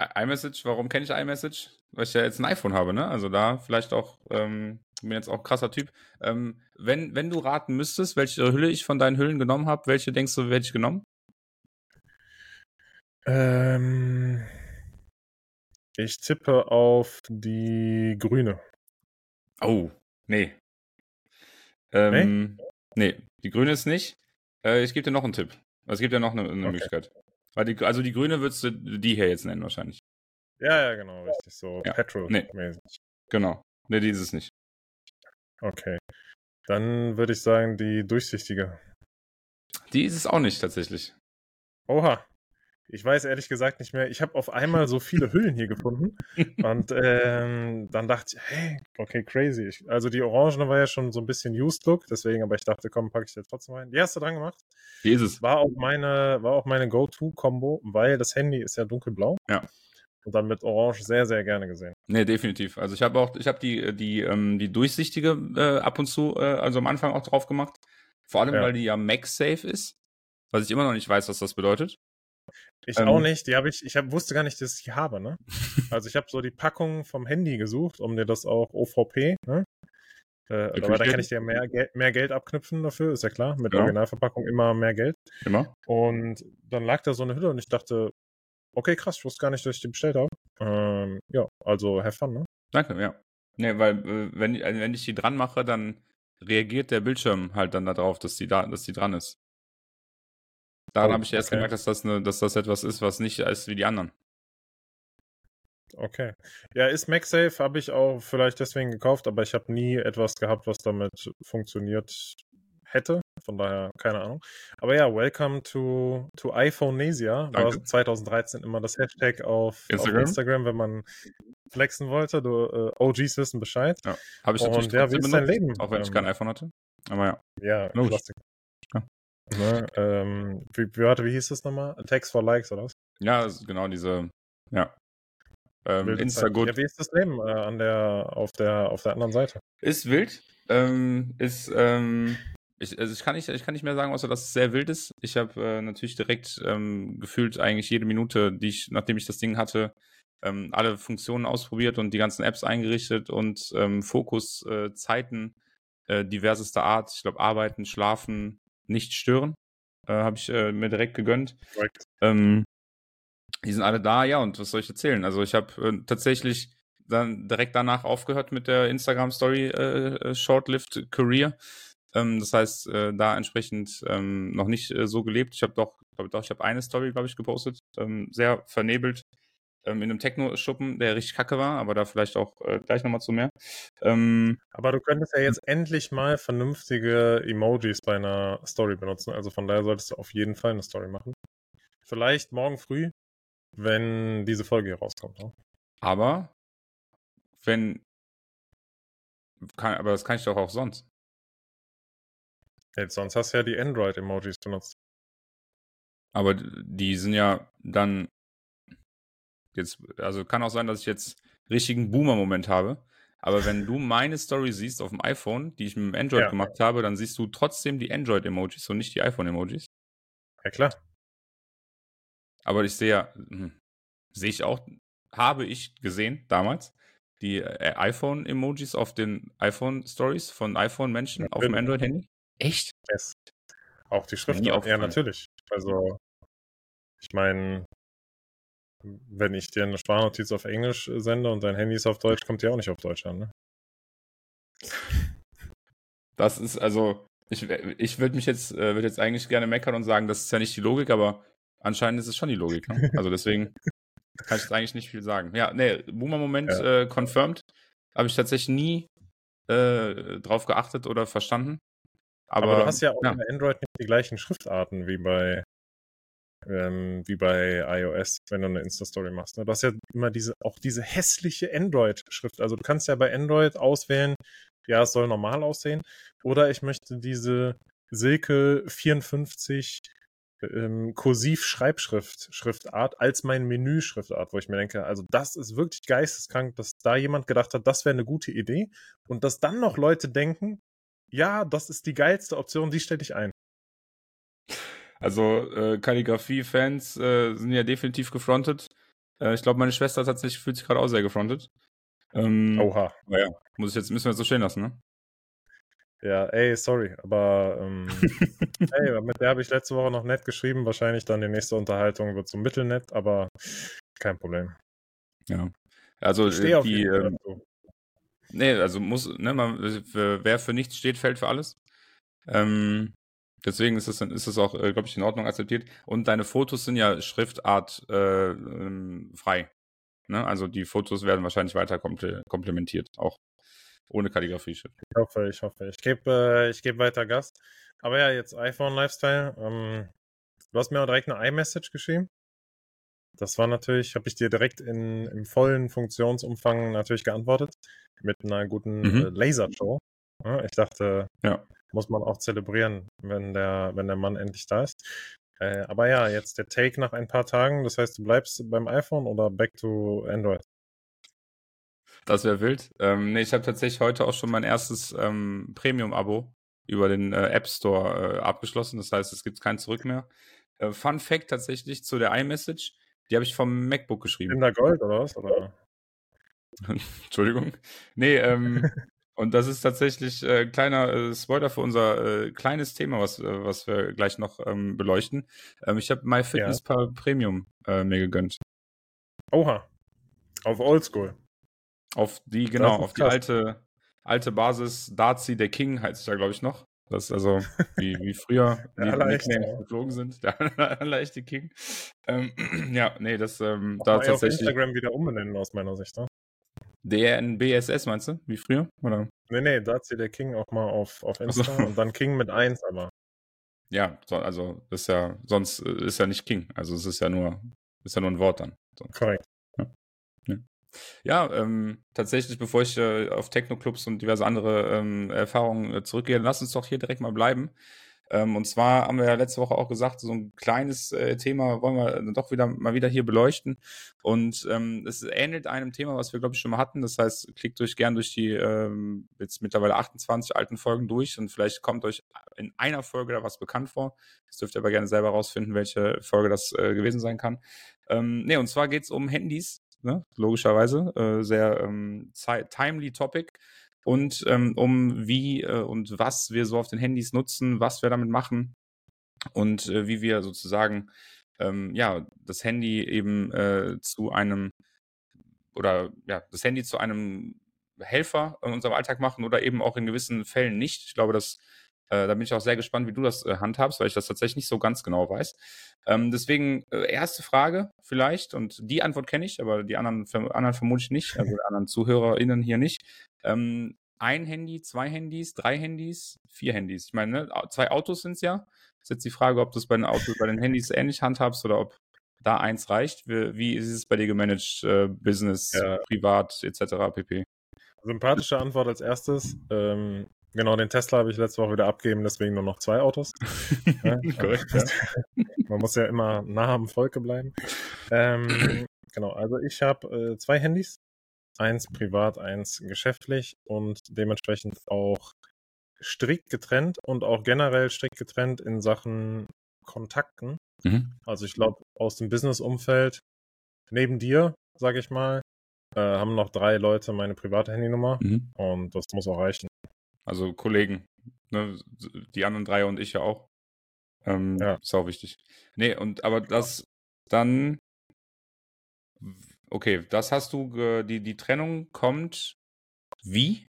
I- iMessage, warum kenne ich iMessage? Weil ich ja jetzt ein iPhone habe, ne? Also da vielleicht auch, ähm, bin jetzt auch ein krasser Typ. Ähm, wenn, wenn du raten müsstest, welche Hülle ich von deinen Hüllen genommen habe, welche denkst du, hätte ich genommen? Ähm, ich tippe auf die grüne. Oh, nee. Ähm, nee? die grüne ist nicht. Äh, ich gebe dir noch einen Tipp. Es gibt ja noch eine, eine Okay. Möglichkeit. Die, also die grüne würdest du die hier jetzt nennen wahrscheinlich. Ja, ja, genau, richtig. So Ja, Petrol-mäßig. Genau. Nee, die ist es nicht. Okay. Dann würde ich sagen, die durchsichtige. Die ist es auch nicht tatsächlich. Oha. Ich weiß ehrlich gesagt nicht mehr. Ich habe auf einmal so viele Hüllen hier gefunden. Und ähm, dann dachte ich, hey, okay, crazy. Ich, also die Orangene war ja schon so ein bisschen Used Look, deswegen, aber ich dachte, komm, packe ich jetzt trotzdem rein. Die hast du dran gemacht. Die ist es. War auch meine, war auch meine Go-To-Kombo, weil das Handy ist ja dunkelblau. Ja. Und dann mit Orange sehr, sehr gerne gesehen. Nee, definitiv. Also ich habe auch, ich habe die, die, ähm, die durchsichtige äh, ab und zu, äh, also am Anfang auch drauf gemacht. Vor allem, Ja. weil die ja MagSafe ist. Was ich immer noch nicht weiß, was das bedeutet. Ich Ähm. auch nicht. Die habe ich, ich hab, wusste gar nicht, dass ich die habe, ne? Also ich habe so die Packung vom Handy gesucht, um dir das auch OVP, ne? Äh, aber da kann ich dir mehr, Gel mehr Geld abknüpfen dafür, ist ja klar. Mit Ja. Originalverpackung immer mehr Geld. Immer. Und dann lag da so eine Hülle und ich dachte, okay, krass, ich wusste gar nicht, dass ich die bestellt habe. Ähm, ja, also have fun, ne? Danke, ja. Nee, weil äh, wenn, äh, wenn ich die dran mache, dann reagiert der Bildschirm halt dann darauf, dass die da, dass die dran ist. Daran Oh, habe ich erst okay. gemerkt, dass das, eine, dass das etwas ist, was nicht ist wie die anderen. Okay. Ja, ist MagSafe, habe ich auch vielleicht deswegen gekauft, aber ich habe nie etwas gehabt, was damit funktioniert hätte. Von daher, keine Ahnung. Aber ja, welcome to, to iPhoneasia. War Danke. 2013 immer das Hashtag auf Instagram, Instagram. auf Instagram wenn man flexen wollte. Du, äh, OGs wissen Bescheid. Ja. Habe ich Und natürlich ja, wie ist dein Leben? auch wenn ich Ähm, kein iPhone hatte. Aber ja. Ja, Logisch. Ja. Ne, ähm, wie, wie, wie hieß das nochmal? Text for Likes oder was? Ja, genau diese, ja. Ähm. Instagut Ja, wie ist das Leben äh, an der, auf, der, auf der anderen Seite? ist wild. Ähm, ist, ähm, ich, also ich, kann nicht, ich kann nicht mehr sagen, außer dass es sehr wild ist. Ich habe äh, natürlich direkt ähm, gefühlt eigentlich jede Minute, die ich, nachdem ich das Ding hatte, ähm, alle Funktionen ausprobiert und die ganzen Apps eingerichtet und ähm, Fokus, äh, Zeiten äh, diversester Art. Ich glaube, arbeiten, schlafen, nicht stören. Äh, habe ich äh, mir direkt gegönnt. Korrekt. Ähm, die sind alle da, ja, und was soll ich erzählen? Also ich habe äh, tatsächlich dann direkt danach aufgehört mit der Instagram-Story äh, äh, Short-Lived Career. Ähm, das heißt, äh, da entsprechend ähm, noch nicht äh, so gelebt. Ich habe doch, glaub, doch, ich habe eine Story, glaube ich, gepostet, ähm, sehr vernebelt ähm, in einem Techno-Schuppen, der richtig kacke war, aber da vielleicht auch äh, gleich nochmal zu mehr. Ähm, Aber du könntest ja jetzt endlich mal vernünftige Emojis bei einer Story benutzen. Also von daher solltest du auf jeden Fall eine Story machen. Vielleicht morgen früh, wenn diese Folge hier rauskommt. Ne? Aber wenn kann, aber das kann ich doch auch sonst. Jetzt sonst hast du ja die Android-Emojis benutzt. Aber die sind ja dann jetzt, also kann auch sein, dass ich jetzt richtigen Boomer-Moment habe. Aber wenn du meine Story siehst auf dem iPhone, die ich mit dem Android ja. gemacht habe, dann siehst du trotzdem die Android-Emojis und nicht die iPhone-Emojis. Ja, klar. Aber ich sehe ja, hm, sehe ich auch, habe ich gesehen damals, die äh, iPhone-Emojis auf den iPhone-Stories von iPhone-Menschen auf dem Android-Handy. Echt? Yes. Auch die Schrift. Ja, natürlich. Also, ich meine, wenn ich dir eine Sprachnotiz auf Englisch sende und dein Handy ist auf Deutsch, kommt die auch nicht auf Deutsch an, ne? Das ist also, ich, ich würde mich jetzt, äh, würde jetzt eigentlich gerne meckern und sagen, das ist ja nicht die Logik, aber anscheinend ist es schon die Logik. Ne? Also deswegen kann ich jetzt eigentlich nicht viel sagen. Ja, nee, Boomer-Moment ja. äh, confirmed. Habe ich tatsächlich nie äh, drauf geachtet oder verstanden. Aber, aber, du hast ja auch ja. bei Android nicht die gleichen Schriftarten wie bei ähm, wie bei iOS, wenn du eine Insta-Story machst. Ne? Du hast ja immer diese, auch diese hässliche Android-Schrift. Also du kannst ja bei Android auswählen, ja, es soll normal aussehen. Oder ich möchte diese Silke 54 ähm, Kursiv-Schreibschrift, Schriftart als mein Menü-Schriftart, wo ich mir denke, also das ist wirklich geisteskrank, dass da jemand gedacht hat, das wäre eine gute Idee und dass dann noch Leute denken, ja, das ist die geilste Option, die stelle ich ein. Also äh, Kalligrafie-Fans äh, sind ja definitiv gefrontet. Äh, ich glaube, meine Schwester tatsächlich fühlt sich gerade auch sehr gefrontet. Ähm, Oha. Naja, muss ich jetzt, müssen wir jetzt so stehen lassen, ne? Ja, ey, sorry, aber ähm, ey, mit der habe ich letzte Woche noch nett geschrieben. Wahrscheinlich dann die nächste Unterhaltung wird so mittelnett, aber kein Problem. Ja. Also ich auf die, ähm, Nee, also muss, ne, man, wer für nichts steht, fällt für alles. Ähm, Deswegen ist es, ist es auch, äh, glaube ich, in Ordnung akzeptiert. Und deine Fotos sind ja Schriftart äh, ähm, frei. Ne? Also die Fotos werden wahrscheinlich weiter komplementiert, auch ohne Kalligrafie. Ich hoffe, ich hoffe. Ich gebe äh, geb weiter Gas. Aber ja, jetzt iPhone Lifestyle. Ähm, du hast mir auch direkt eine iMessage geschrieben. Das war natürlich, habe ich dir direkt in, im vollen Funktionsumfang natürlich geantwortet. Mit einer guten mhm. äh, Lasershow. Ja, ich dachte, ja muss man auch zelebrieren, wenn der, wenn der Mann endlich da ist. Äh, aber ja, jetzt der Take nach ein paar Tagen. Das heißt, du bleibst beim iPhone oder back to Android? Das wäre wild. Ähm, nee, ich habe tatsächlich heute auch schon mein erstes ähm, Premium-Abo über den äh, App Store äh, abgeschlossen. Das heißt, es gibt kein Zurück mehr. Äh, Fun Fact tatsächlich zu der iMessage. Die habe ich vom MacBook geschrieben. In der Gold oder was? Oder? Entschuldigung. Nee, ähm, Und das ist tatsächlich äh, kleiner äh, Spoiler für unser äh, kleines Thema, was, äh, was wir gleich noch ähm, beleuchten. Ähm, ich habe MyFitnessPal ja. Premium äh, mir gegönnt. Oha. Auf Oldschool. Auf die, genau, auf die alte, alte Basis. Darcy, der King heißt es ja, glaube ich, noch. Das ist also wie, wie früher die Nicknames geflogen sind. Der allerechte King. Ähm, ja, nee, das ähm, da tatsächlich. auf Instagram wieder umbenennen aus meiner Sicht. Ne? DNBSS meinst du? Wie früher? Oder? Nee, nee, da hat sie der King auch mal auf, auf Insta also. und dann King mit 1 aber. Ja, so, also ist ja, sonst äh, ist ja nicht King. Also es ist ja nur, ist ja nur ein Wort dann. So. Korrekt. Ja, ähm, tatsächlich, bevor ich äh, auf Techno-Clubs und diverse andere ähm, Erfahrungen äh, zurückgehe, lass uns doch hier direkt mal bleiben. Ähm, und zwar haben wir ja letzte Woche auch gesagt, so ein kleines äh, Thema wollen wir doch wieder mal wieder hier beleuchten. Und ähm, es ähnelt einem Thema, was wir, glaube ich, schon mal hatten. Das heißt, klickt euch gern durch die ähm, jetzt mittlerweile 28 alten Folgen durch und vielleicht kommt euch in einer Folge da was bekannt vor. Das dürft ihr aber gerne selber rausfinden, welche Folge das äh, gewesen sein kann. Ähm, ne, und zwar geht es um Handys, ne? logischerweise. Äh, sehr ähm, timely Topic und ähm, um wie äh, und was wir so auf den Handys nutzen, was wir damit machen und äh, wie wir sozusagen ähm, ja das Handy eben äh, zu einem oder ja das Handy zu einem Helfer in unserem Alltag machen oder eben auch in gewissen Fällen nicht. Ich glaube, dass äh, da bin ich auch sehr gespannt, wie du das äh, handhabst, weil ich das tatsächlich nicht so ganz genau weiß. Ähm, deswegen äh, erste Frage vielleicht, und die Antwort kenne ich, aber die anderen, anderen vermutlich nicht, also die anderen ZuhörerInnen hier nicht. Ähm, ein Handy, zwei Handys, drei Handys, vier Handys. Ich meine, ne, zwei Autos sind es ja. Ist jetzt die Frage, ob du es bei den Autos, bei den Handys ähnlich handhabst oder ob da eins reicht? Wie, wie ist es bei dir gemanagt? Äh, Business, ja. privat, etc. pp. Sympathische Antwort als erstes. Ähm, genau, den Tesla habe ich letzte Woche wieder abgegeben, deswegen nur noch zwei Autos. ja, Korrekt, ja. Man muss ja immer nah am Volke bleiben. Ähm, genau, also ich habe äh, zwei Handys. Eins privat, eins geschäftlich und dementsprechend auch strikt getrennt und auch generell strikt getrennt in Sachen Kontakten. Mhm. Also ich glaube, aus dem Business-Umfeld, neben dir, sage ich mal, äh, haben noch drei Leute meine private Handynummer mhm. und das muss auch reichen. Also Kollegen, ne, die anderen drei und ich ja auch. Ähm, ja. Ist auch wichtig. Nee, und aber das dann, okay, das hast du, die, die Trennung kommt wie?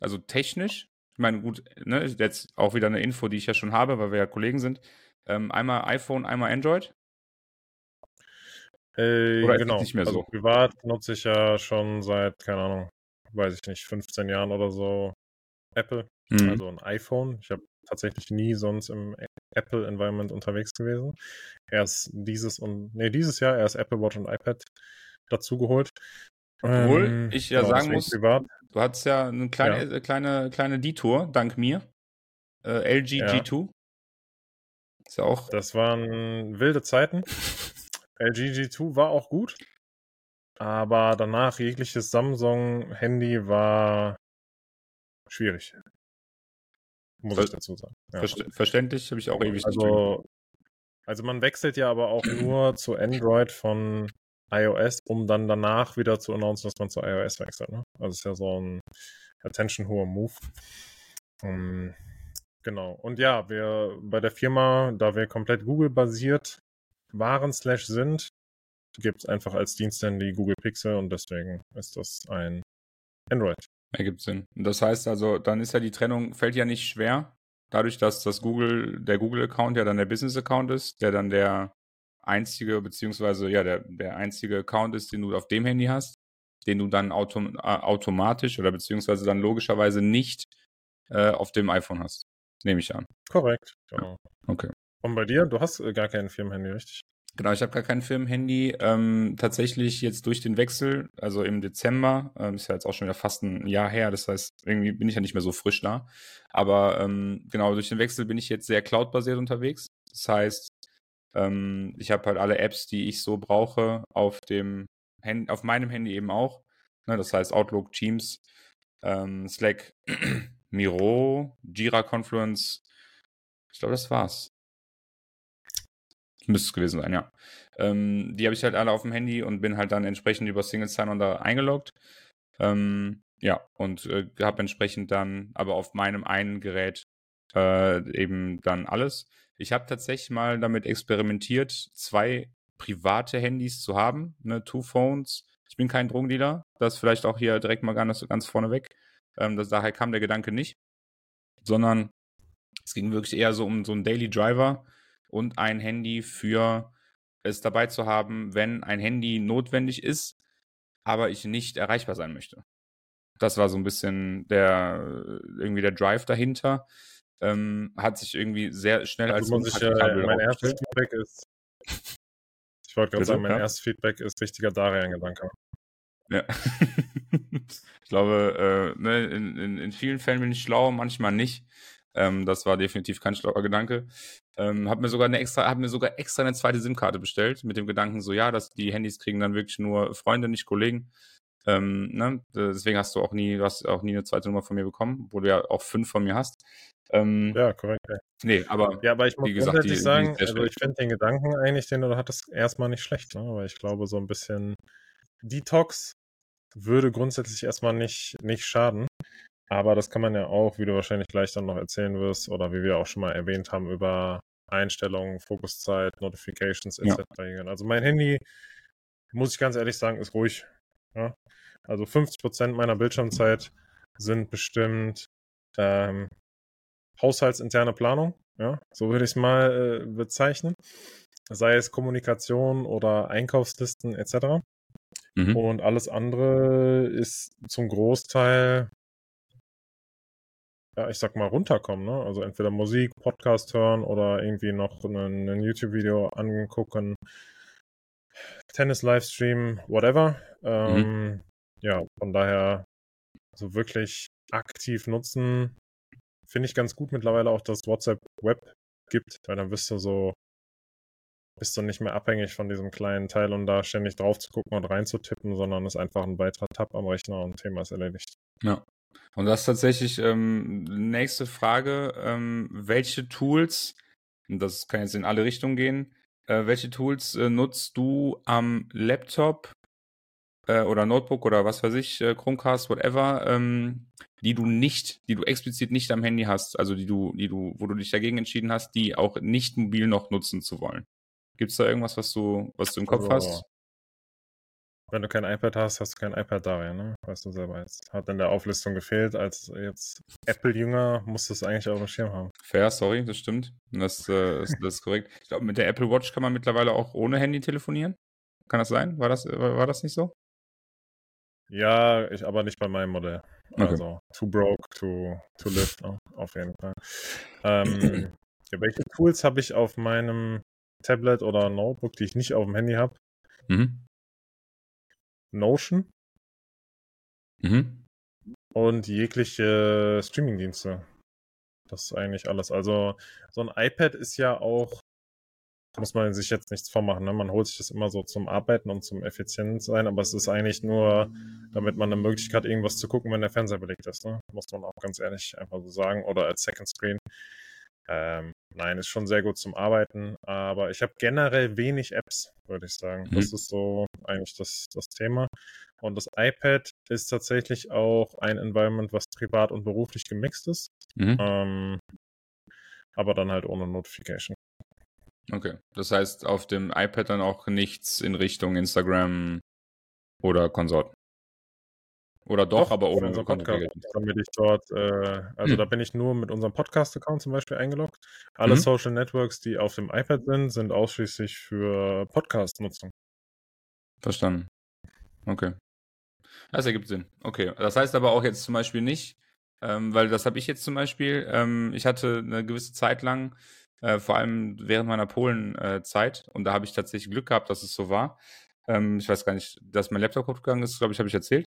Also technisch? Ich meine, gut, ne, jetzt auch wieder eine Info, die ich ja schon habe, weil wir ja Kollegen sind. Ähm, einmal iPhone, einmal Android? Äh, Oder genau. nicht mehr also so? privat nutze ich ja schon seit, keine Ahnung, weiß ich nicht, 15 Jahren oder so Apple, mhm. also ein iPhone. Ich habe tatsächlich nie sonst im Apple-Environment unterwegs gewesen. Erst dieses und, nee, dieses Jahr erst Apple Watch und iPad dazugeholt. Obwohl ähm, ich ja genau, sagen muss, privat. du hattest ja eine kleine, ja. Äh, kleine, kleine Detour, dank mir. Äh, LG ja. G2. Ist ja auch. Das waren wilde Zeiten. LG G2 war auch gut. Aber danach jegliches Samsung-Handy war schwierig. Muss Ver ich dazu sagen. Ja. Verständlich, habe ich auch ewig also, also man wechselt ja aber auch nur zu Android von iOS, um dann danach wieder zu announcen, dass man zu iOS wechselt. Ne? Also ist ja so ein attention-hoher Move. Um, ähm, Genau. Und ja, wir bei der Firma, da wir komplett Google-basiert waren slash sind, gibt es einfach als Diensthandy Google Pixel und deswegen ist das ein Android. Ergibt Sinn. Das heißt also, dann ist ja die Trennung, fällt ja nicht schwer, dadurch, dass das Google, der Google-Account ja dann der Business-Account ist, der dann der einzige, beziehungsweise ja, der, der einzige Account ist, den du auf dem Handy hast, den du dann autom äh, automatisch oder beziehungsweise dann logischerweise nicht äh, auf dem iPhone hast. Nehme ich an. Korrekt, genau. Okay. Und bei dir? Du hast äh, gar kein Firmenhandy, richtig? Genau, ich habe gar kein Firmenhandy. Ähm, tatsächlich jetzt durch den Wechsel, also im Dezember, ähm, ist ja jetzt auch schon wieder fast ein Jahr her, das heißt, irgendwie bin ich ja nicht mehr so frisch da. Aber ähm, genau, durch den Wechsel bin ich jetzt sehr cloud-basiert unterwegs. Das heißt, ähm, ich habe halt alle Apps, die ich so brauche, auf dem Hand auf meinem Handy eben auch. Ne, das heißt Outlook, Teams, ähm, Slack, Miro, Jira Confluence. Ich glaube, das war's. Müsste es gewesen sein, ja. Ähm, die habe ich halt alle auf dem Handy und bin halt dann entsprechend über Single Sign-On da eingeloggt. Ähm, ja, und äh, habe entsprechend dann aber auf meinem einen Gerät äh, eben dann alles. Ich habe tatsächlich mal damit experimentiert, zwei private Handys zu haben, ne, Two Phones. Ich bin kein Drogendealer, das vielleicht auch hier direkt mal ganz, ganz vorne weg. Ähm, das, daher kam der Gedanke nicht, sondern es ging wirklich eher so um so einen Daily Driver und ein Handy für es dabei zu haben, wenn ein Handy notwendig ist, aber ich nicht erreichbar sein möchte. Das war so ein bisschen der irgendwie der Drive dahinter. Ähm, hat sich irgendwie sehr schnell also als ich, äh, mein erstes Feedback ist ich wollte gerade sagen, mein ja? erstes Feedback ist richtiger Darian-Gedanke. Ja. ich glaube, äh, ne, in, in, in vielen Fällen bin ich schlau, manchmal nicht. Ähm, das war definitiv kein schlauer Gedanke. Ähm, hab mir sogar eine extra, hab mir sogar extra eine zweite SIM-Karte bestellt, mit dem Gedanken, so ja, dass die Handys kriegen dann wirklich nur Freunde, nicht Kollegen. Ähm, ne? Deswegen hast du auch nie, du hast auch nie eine zweite Nummer von mir bekommen, obwohl du ja auch fünf von mir hast. Ähm, ja, korrekt. Ja. Nee, aber, ja, aber ich muss wie gesagt, die, sagen, die also ich finde den Gedanken eigentlich, den du hattest, erstmal nicht schlecht, ne? weil ich glaube, so ein bisschen Detox würde grundsätzlich erstmal nicht, nicht schaden. Aber das kann man ja auch, wie du wahrscheinlich gleich dann noch erzählen wirst, oder wie wir auch schon mal erwähnt haben, über Einstellungen, Fokuszeit, Notifications etc. Ja. Also mein Handy, muss ich ganz ehrlich sagen, ist ruhig. Ja? Also 50% meiner Bildschirmzeit sind bestimmt ähm, haushaltsinterne Planung. Ja? So würde ich es mal äh, bezeichnen. Sei es Kommunikation oder Einkaufslisten etc. Mhm. Und alles andere ist zum Großteil, ja, ich sag mal, runterkommen. Ne? Also entweder Musik, Podcast hören oder irgendwie noch ein YouTube-Video angucken. Tennis-Livestream, whatever. Mhm. Ähm, Ja, von daher so wirklich aktiv nutzen, finde ich ganz gut mittlerweile auch, dass WhatsApp Web gibt, weil dann bist du so, bist du nicht mehr abhängig von diesem kleinen Teil und da ständig drauf zu gucken und reinzutippen, sondern ist einfach ein weiterer Tab am Rechner und Thema ist erledigt. Ja. Und das ist tatsächlich ähm, nächste Frage. Ähm, welche Tools, das kann jetzt in alle Richtungen gehen, äh, welche Tools äh, nutzt du am Laptop äh, oder Notebook oder was weiß ich, äh, Chromecast, whatever, ähm, die du nicht, die du explizit nicht am Handy hast, also die du, die du, wo du dich dagegen entschieden hast, die auch nicht mobil noch nutzen zu wollen? Gibt es da irgendwas, was du, was du im Kopf Also, hast? Wenn du kein iPad hast, hast du kein iPad da, ne? Weißt du selber jetzt. Hat in der Auflistung gefehlt. Als jetzt Apple-Jünger musst du es eigentlich auf dem Schirm haben. Fair, sorry, das stimmt. Das, äh, ist, das ist korrekt. Ich glaube, mit der Apple Watch kann man mittlerweile auch ohne Handy telefonieren. Kann das sein? War das, war, war das nicht so? Ja, ich aber nicht bei meinem Modell. Okay. Also too broke to, to live, ne? auf jeden Fall. Ähm, ja, welche Tools habe ich auf meinem Tablet oder Notebook, die ich nicht auf dem Handy habe? Mhm. Notion Mhm. und jegliche Streamingdienste. Das ist eigentlich alles. Also so ein iPad ist ja auch, muss man sich jetzt nichts vormachen. Ne? Man holt sich das immer so zum Arbeiten und zum effizient sein, aber es ist eigentlich nur, damit man eine Möglichkeit hat, irgendwas zu gucken, wenn der Fernseher belegt ist. Ne? Muss man auch ganz ehrlich einfach so sagen. Oder als Second Screen. Ähm, nein, ist schon sehr gut zum Arbeiten, aber ich habe generell wenig Apps, würde ich sagen. Mhm. Das ist so eigentlich das, das Thema. Und das iPad ist tatsächlich auch ein Environment, was privat und beruflich gemixt ist, Mhm. ähm, aber dann halt ohne Notification. Okay. Das heißt, auf dem iPad dann auch nichts in Richtung Instagram oder Konsorten. Oder doch, aber für ohne Podcast, damit ich dort, äh, also Hm. da bin ich nur mit unserem Podcast-Account zum Beispiel eingeloggt. Alle Mhm. Social Networks, die auf dem iPad sind, sind ausschließlich für Podcast-Nutzung. Verstanden. Okay. Das ergibt Sinn. Okay. Das heißt aber auch jetzt zum Beispiel nicht, ähm, weil das habe ich jetzt zum Beispiel, ähm, ich hatte eine gewisse Zeit lang, äh, vor allem während meiner Polen-Zeit, und da habe ich tatsächlich Glück gehabt, dass es so war. Ähm, ich weiß gar nicht, dass mein Laptop kaputt gegangen ist, glaube ich, habe ich erzählt.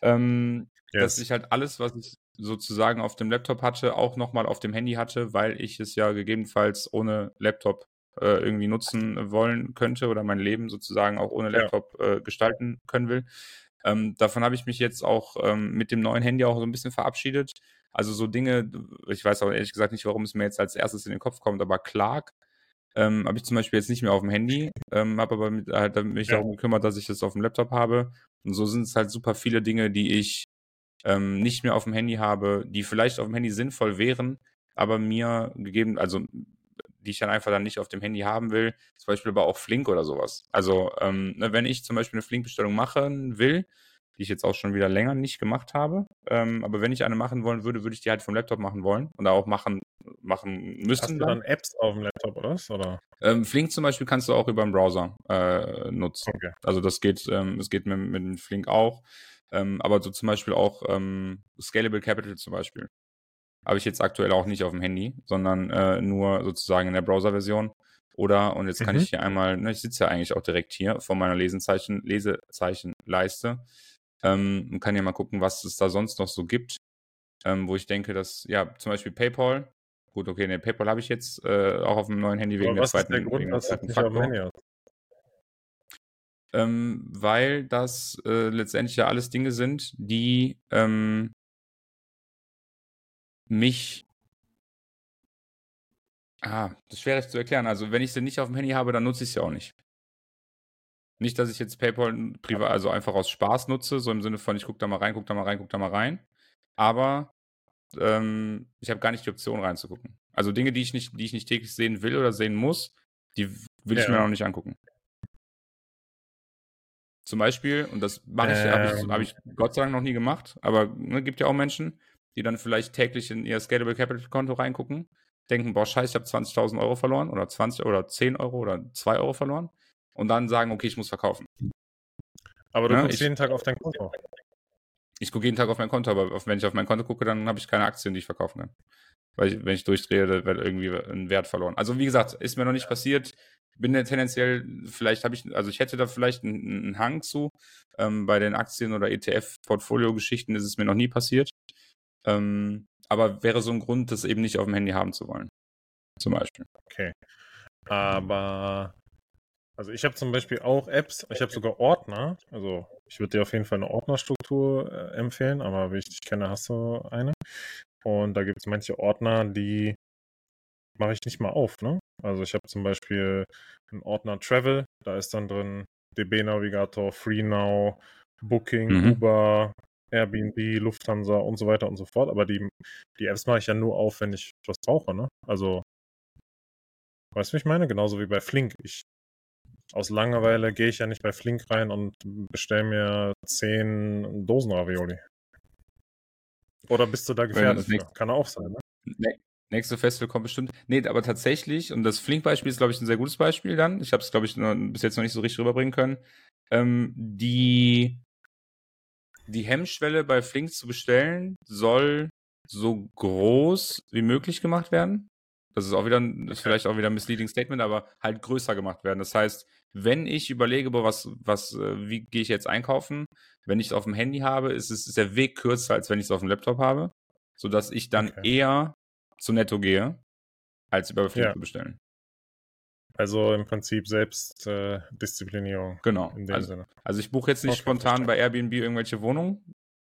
Ähm, Dass Yes. ich halt alles, was ich sozusagen auf dem Laptop hatte, auch nochmal auf dem Handy hatte, weil ich es ja gegebenenfalls ohne Laptop äh, irgendwie nutzen wollen könnte oder mein Leben sozusagen auch ohne Ja. Laptop äh, gestalten können will. Ähm, davon habe ich mich jetzt auch ähm, mit dem neuen Handy auch so ein bisschen verabschiedet. Also so Dinge, ich weiß auch ehrlich gesagt nicht, warum es mir jetzt als erstes in den Kopf kommt, aber Clark ähm, habe ich zum Beispiel jetzt nicht mehr auf dem Handy, ähm, habe aber mit, halt damit mich Ja. darum gekümmert, dass ich das auf dem Laptop habe. Und so sind es halt super viele Dinge, die ich ähm, nicht mehr auf dem Handy habe, die vielleicht auf dem Handy sinnvoll wären, aber mir gegeben, also die ich dann einfach dann nicht auf dem Handy haben will, zum Beispiel aber auch Flink oder sowas. Also ähm, ne, wenn ich zum Beispiel eine Flink-Bestellung machen will, die ich jetzt auch schon wieder länger nicht gemacht habe, ähm, aber wenn ich eine machen wollen würde, würde ich die halt vom Laptop machen wollen und auch machen, machen Hast müssen. du Dann. dann Apps auf dem Laptop, oder? was? oder? Ähm, Flink zum Beispiel kannst du auch über den Browser äh, nutzen. Okay. Also das geht, ähm, es geht mit, mit dem Flink auch. Ähm, aber so zum Beispiel auch ähm, Scalable Capital zum Beispiel. Habe ich jetzt aktuell auch nicht auf dem Handy, sondern äh, nur sozusagen in der Browser-Version. Oder, und jetzt kann Mhm. ich hier einmal, ne, ich sitze ja eigentlich auch direkt hier vor meiner Lesezeichen, Lesezeichenleiste ähm, und kann ja mal gucken, was es da sonst noch so gibt. Ähm, wo ich denke, dass, ja, zum Beispiel PayPal, gut, okay, ne, PayPal habe ich jetzt äh, auch auf dem neuen Handy wegen der was ist zweiten, der Grund, dass du es zweiten nicht auf dem Faktor. Handy hast? Ähm, weil das äh, letztendlich ja alles Dinge sind, die ähm, mich. Ah, das ist schwierig zu erklären. Also, wenn ich sie nicht auf dem Handy habe, dann nutze ich sie auch nicht. Nicht, dass ich jetzt PayPal privat, also einfach aus Spaß nutze, so im Sinne von, ich gucke da mal rein, guck da mal rein, guck da mal rein. Aber ähm, ich habe gar nicht die Option reinzugucken. Also Dinge, die ich nicht, die ich nicht täglich sehen will oder sehen muss, die will ich Ja. mir noch nicht angucken. Zum Beispiel, und das mache ich, habe ich, Ähm. hab ich Gott sei Dank noch nie gemacht, aber ne, gibt ja auch Menschen, die dann vielleicht täglich in ihr Scalable Capital Konto reingucken, denken, boah, scheiße, ich habe 20.000 Euro verloren oder 20 oder 10 Euro oder 2 Euro verloren und dann sagen, okay, ich muss verkaufen. Aber du Ja, guckst ich- jeden Tag auf dein Konto. Ich gucke jeden Tag auf mein Konto, aber auf, wenn ich auf mein Konto gucke, dann habe ich keine Aktien, die ich verkaufen kann. Weil ich, wenn ich durchdrehe, da wird irgendwie ein Wert verloren. Also wie gesagt, ist mir noch nicht passiert. bin ja tendenziell, vielleicht habe ich, also ich hätte da vielleicht einen, einen Hang zu. Ähm, bei den Aktien- oder ETF-Portfolio-Geschichten ist es mir noch nie passiert. Ähm, aber wäre so ein Grund, das eben nicht auf dem Handy haben zu wollen. Zum Beispiel. Okay. Aber also ich habe zum Beispiel auch Apps, ich habe sogar Ordner. Also ich würde dir auf jeden Fall eine Ordnerstruktur äh, empfehlen, aber wie ich dich kenne, hast du eine. Und da gibt es manche Ordner, die mache ich nicht mal auf. Ne? Also ich habe zum Beispiel einen Ordner Travel, da ist dann drin DB Navigator, FreeNow, Booking, mhm. Uber, Airbnb, Lufthansa und so weiter und so fort. Aber die, die Apps mache ich ja nur auf, wenn ich was brauche. Ne? Also Weißt du, wie ich meine? Genauso wie bei Flink. Ich, aus Langeweile gehe ich ja nicht bei Flink rein und bestelle mir zehn Dosen Ravioli. Oder bist du da gefährdet? Kann auch sein, ne? Nee. Nächste Festival kommt bestimmt. Nee, aber tatsächlich, und das Flink-Beispiel ist, glaube ich, ein sehr gutes Beispiel dann. Ich habe es, glaube ich, noch, bis jetzt noch nicht so richtig rüberbringen können. Ähm, die, die Hemmschwelle bei Flink zu bestellen soll so groß wie möglich gemacht werden. Das ist auch wieder, ist vielleicht auch wieder ein misleading Statement, aber halt größer gemacht werden. Das heißt, wenn ich überlege, boah, was, was, äh, wie gehe ich jetzt einkaufen, wenn ich es auf dem Handy habe, ist es ist der Weg kürzer, als wenn ich es auf dem Laptop habe, sodass ich dann okay. eher zu Netto gehe, als über Flink ja. zu bestellen. Also im Prinzip Selbstdisziplinierung. Äh, genau. Also, also, ich buche jetzt nicht okay, spontan bei Airbnb irgendwelche Wohnungen.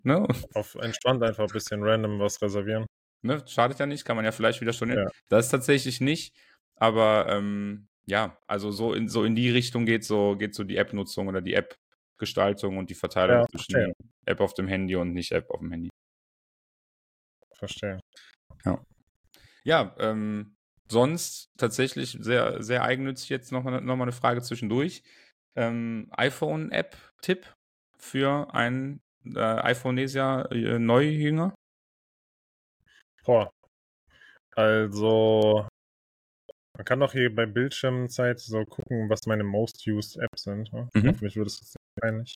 Ne? Auf entspannt einfach ein bisschen random was reservieren. Ne, schadet ja nicht, kann man ja vielleicht wieder schon. Ja. Das ist tatsächlich nicht, aber ähm, ja, also so in, so in die Richtung geht so, geht so die App-Nutzung oder die App-Gestaltung und die Verteilung ja, zwischen App auf dem Handy und nicht App auf dem Handy. Verstehe. Ja. Ja, ähm, sonst tatsächlich sehr, sehr eigennützig jetzt nochmal noch mal eine Frage zwischendurch. Ähm, iPhone-App-Tipp für einen äh, iPhonesia äh, Neujünger? Boah. Also, man kann doch hier bei Bildschirmzeit so gucken, was meine most used Apps sind. Ne? Mhm. Für mich würde es peinlich.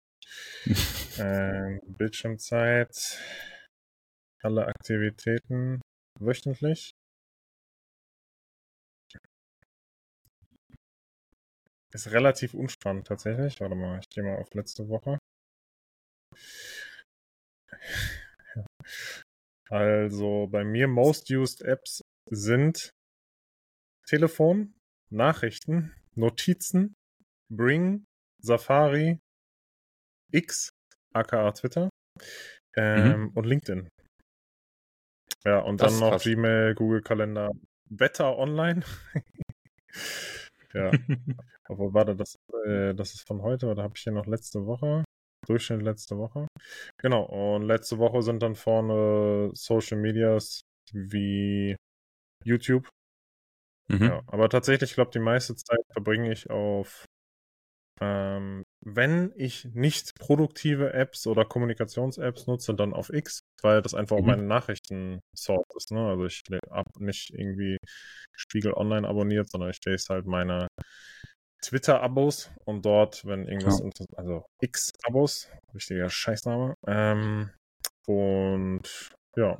ähm, Bildschirmzeit, alle Aktivitäten wöchentlich. Ist relativ unspannend tatsächlich. Warte mal, ich gehe mal auf letzte Woche. Also bei mir most used Apps sind Telefon, Nachrichten, Notizen, Bring, Safari, X, aka Twitter ähm, mhm. und LinkedIn. Ja, und das dann noch krass. Gmail, Google Kalender, Wetter Online. ja. Obwohl, warte, das, äh, das ist von heute oder habe ich hier noch letzte Woche? Durchschnitt letzte Woche. Genau, und letzte Woche sind dann vorne Social Medias wie YouTube. Mhm. Ja, aber tatsächlich, ich glaube, die meiste Zeit verbringe ich auf, ähm, wenn ich nicht produktive Apps oder Kommunikations-Apps nutze, dann auf X, weil das einfach mhm. auch meine Nachrichten-Source ist. Ne? Also ich habe nicht irgendwie Spiegel Online abonniert, sondern ich lese halt meine Twitter-Abos und dort, wenn irgendwas, ja. also X-Abos, richtiger Scheißname. Ähm, und ja,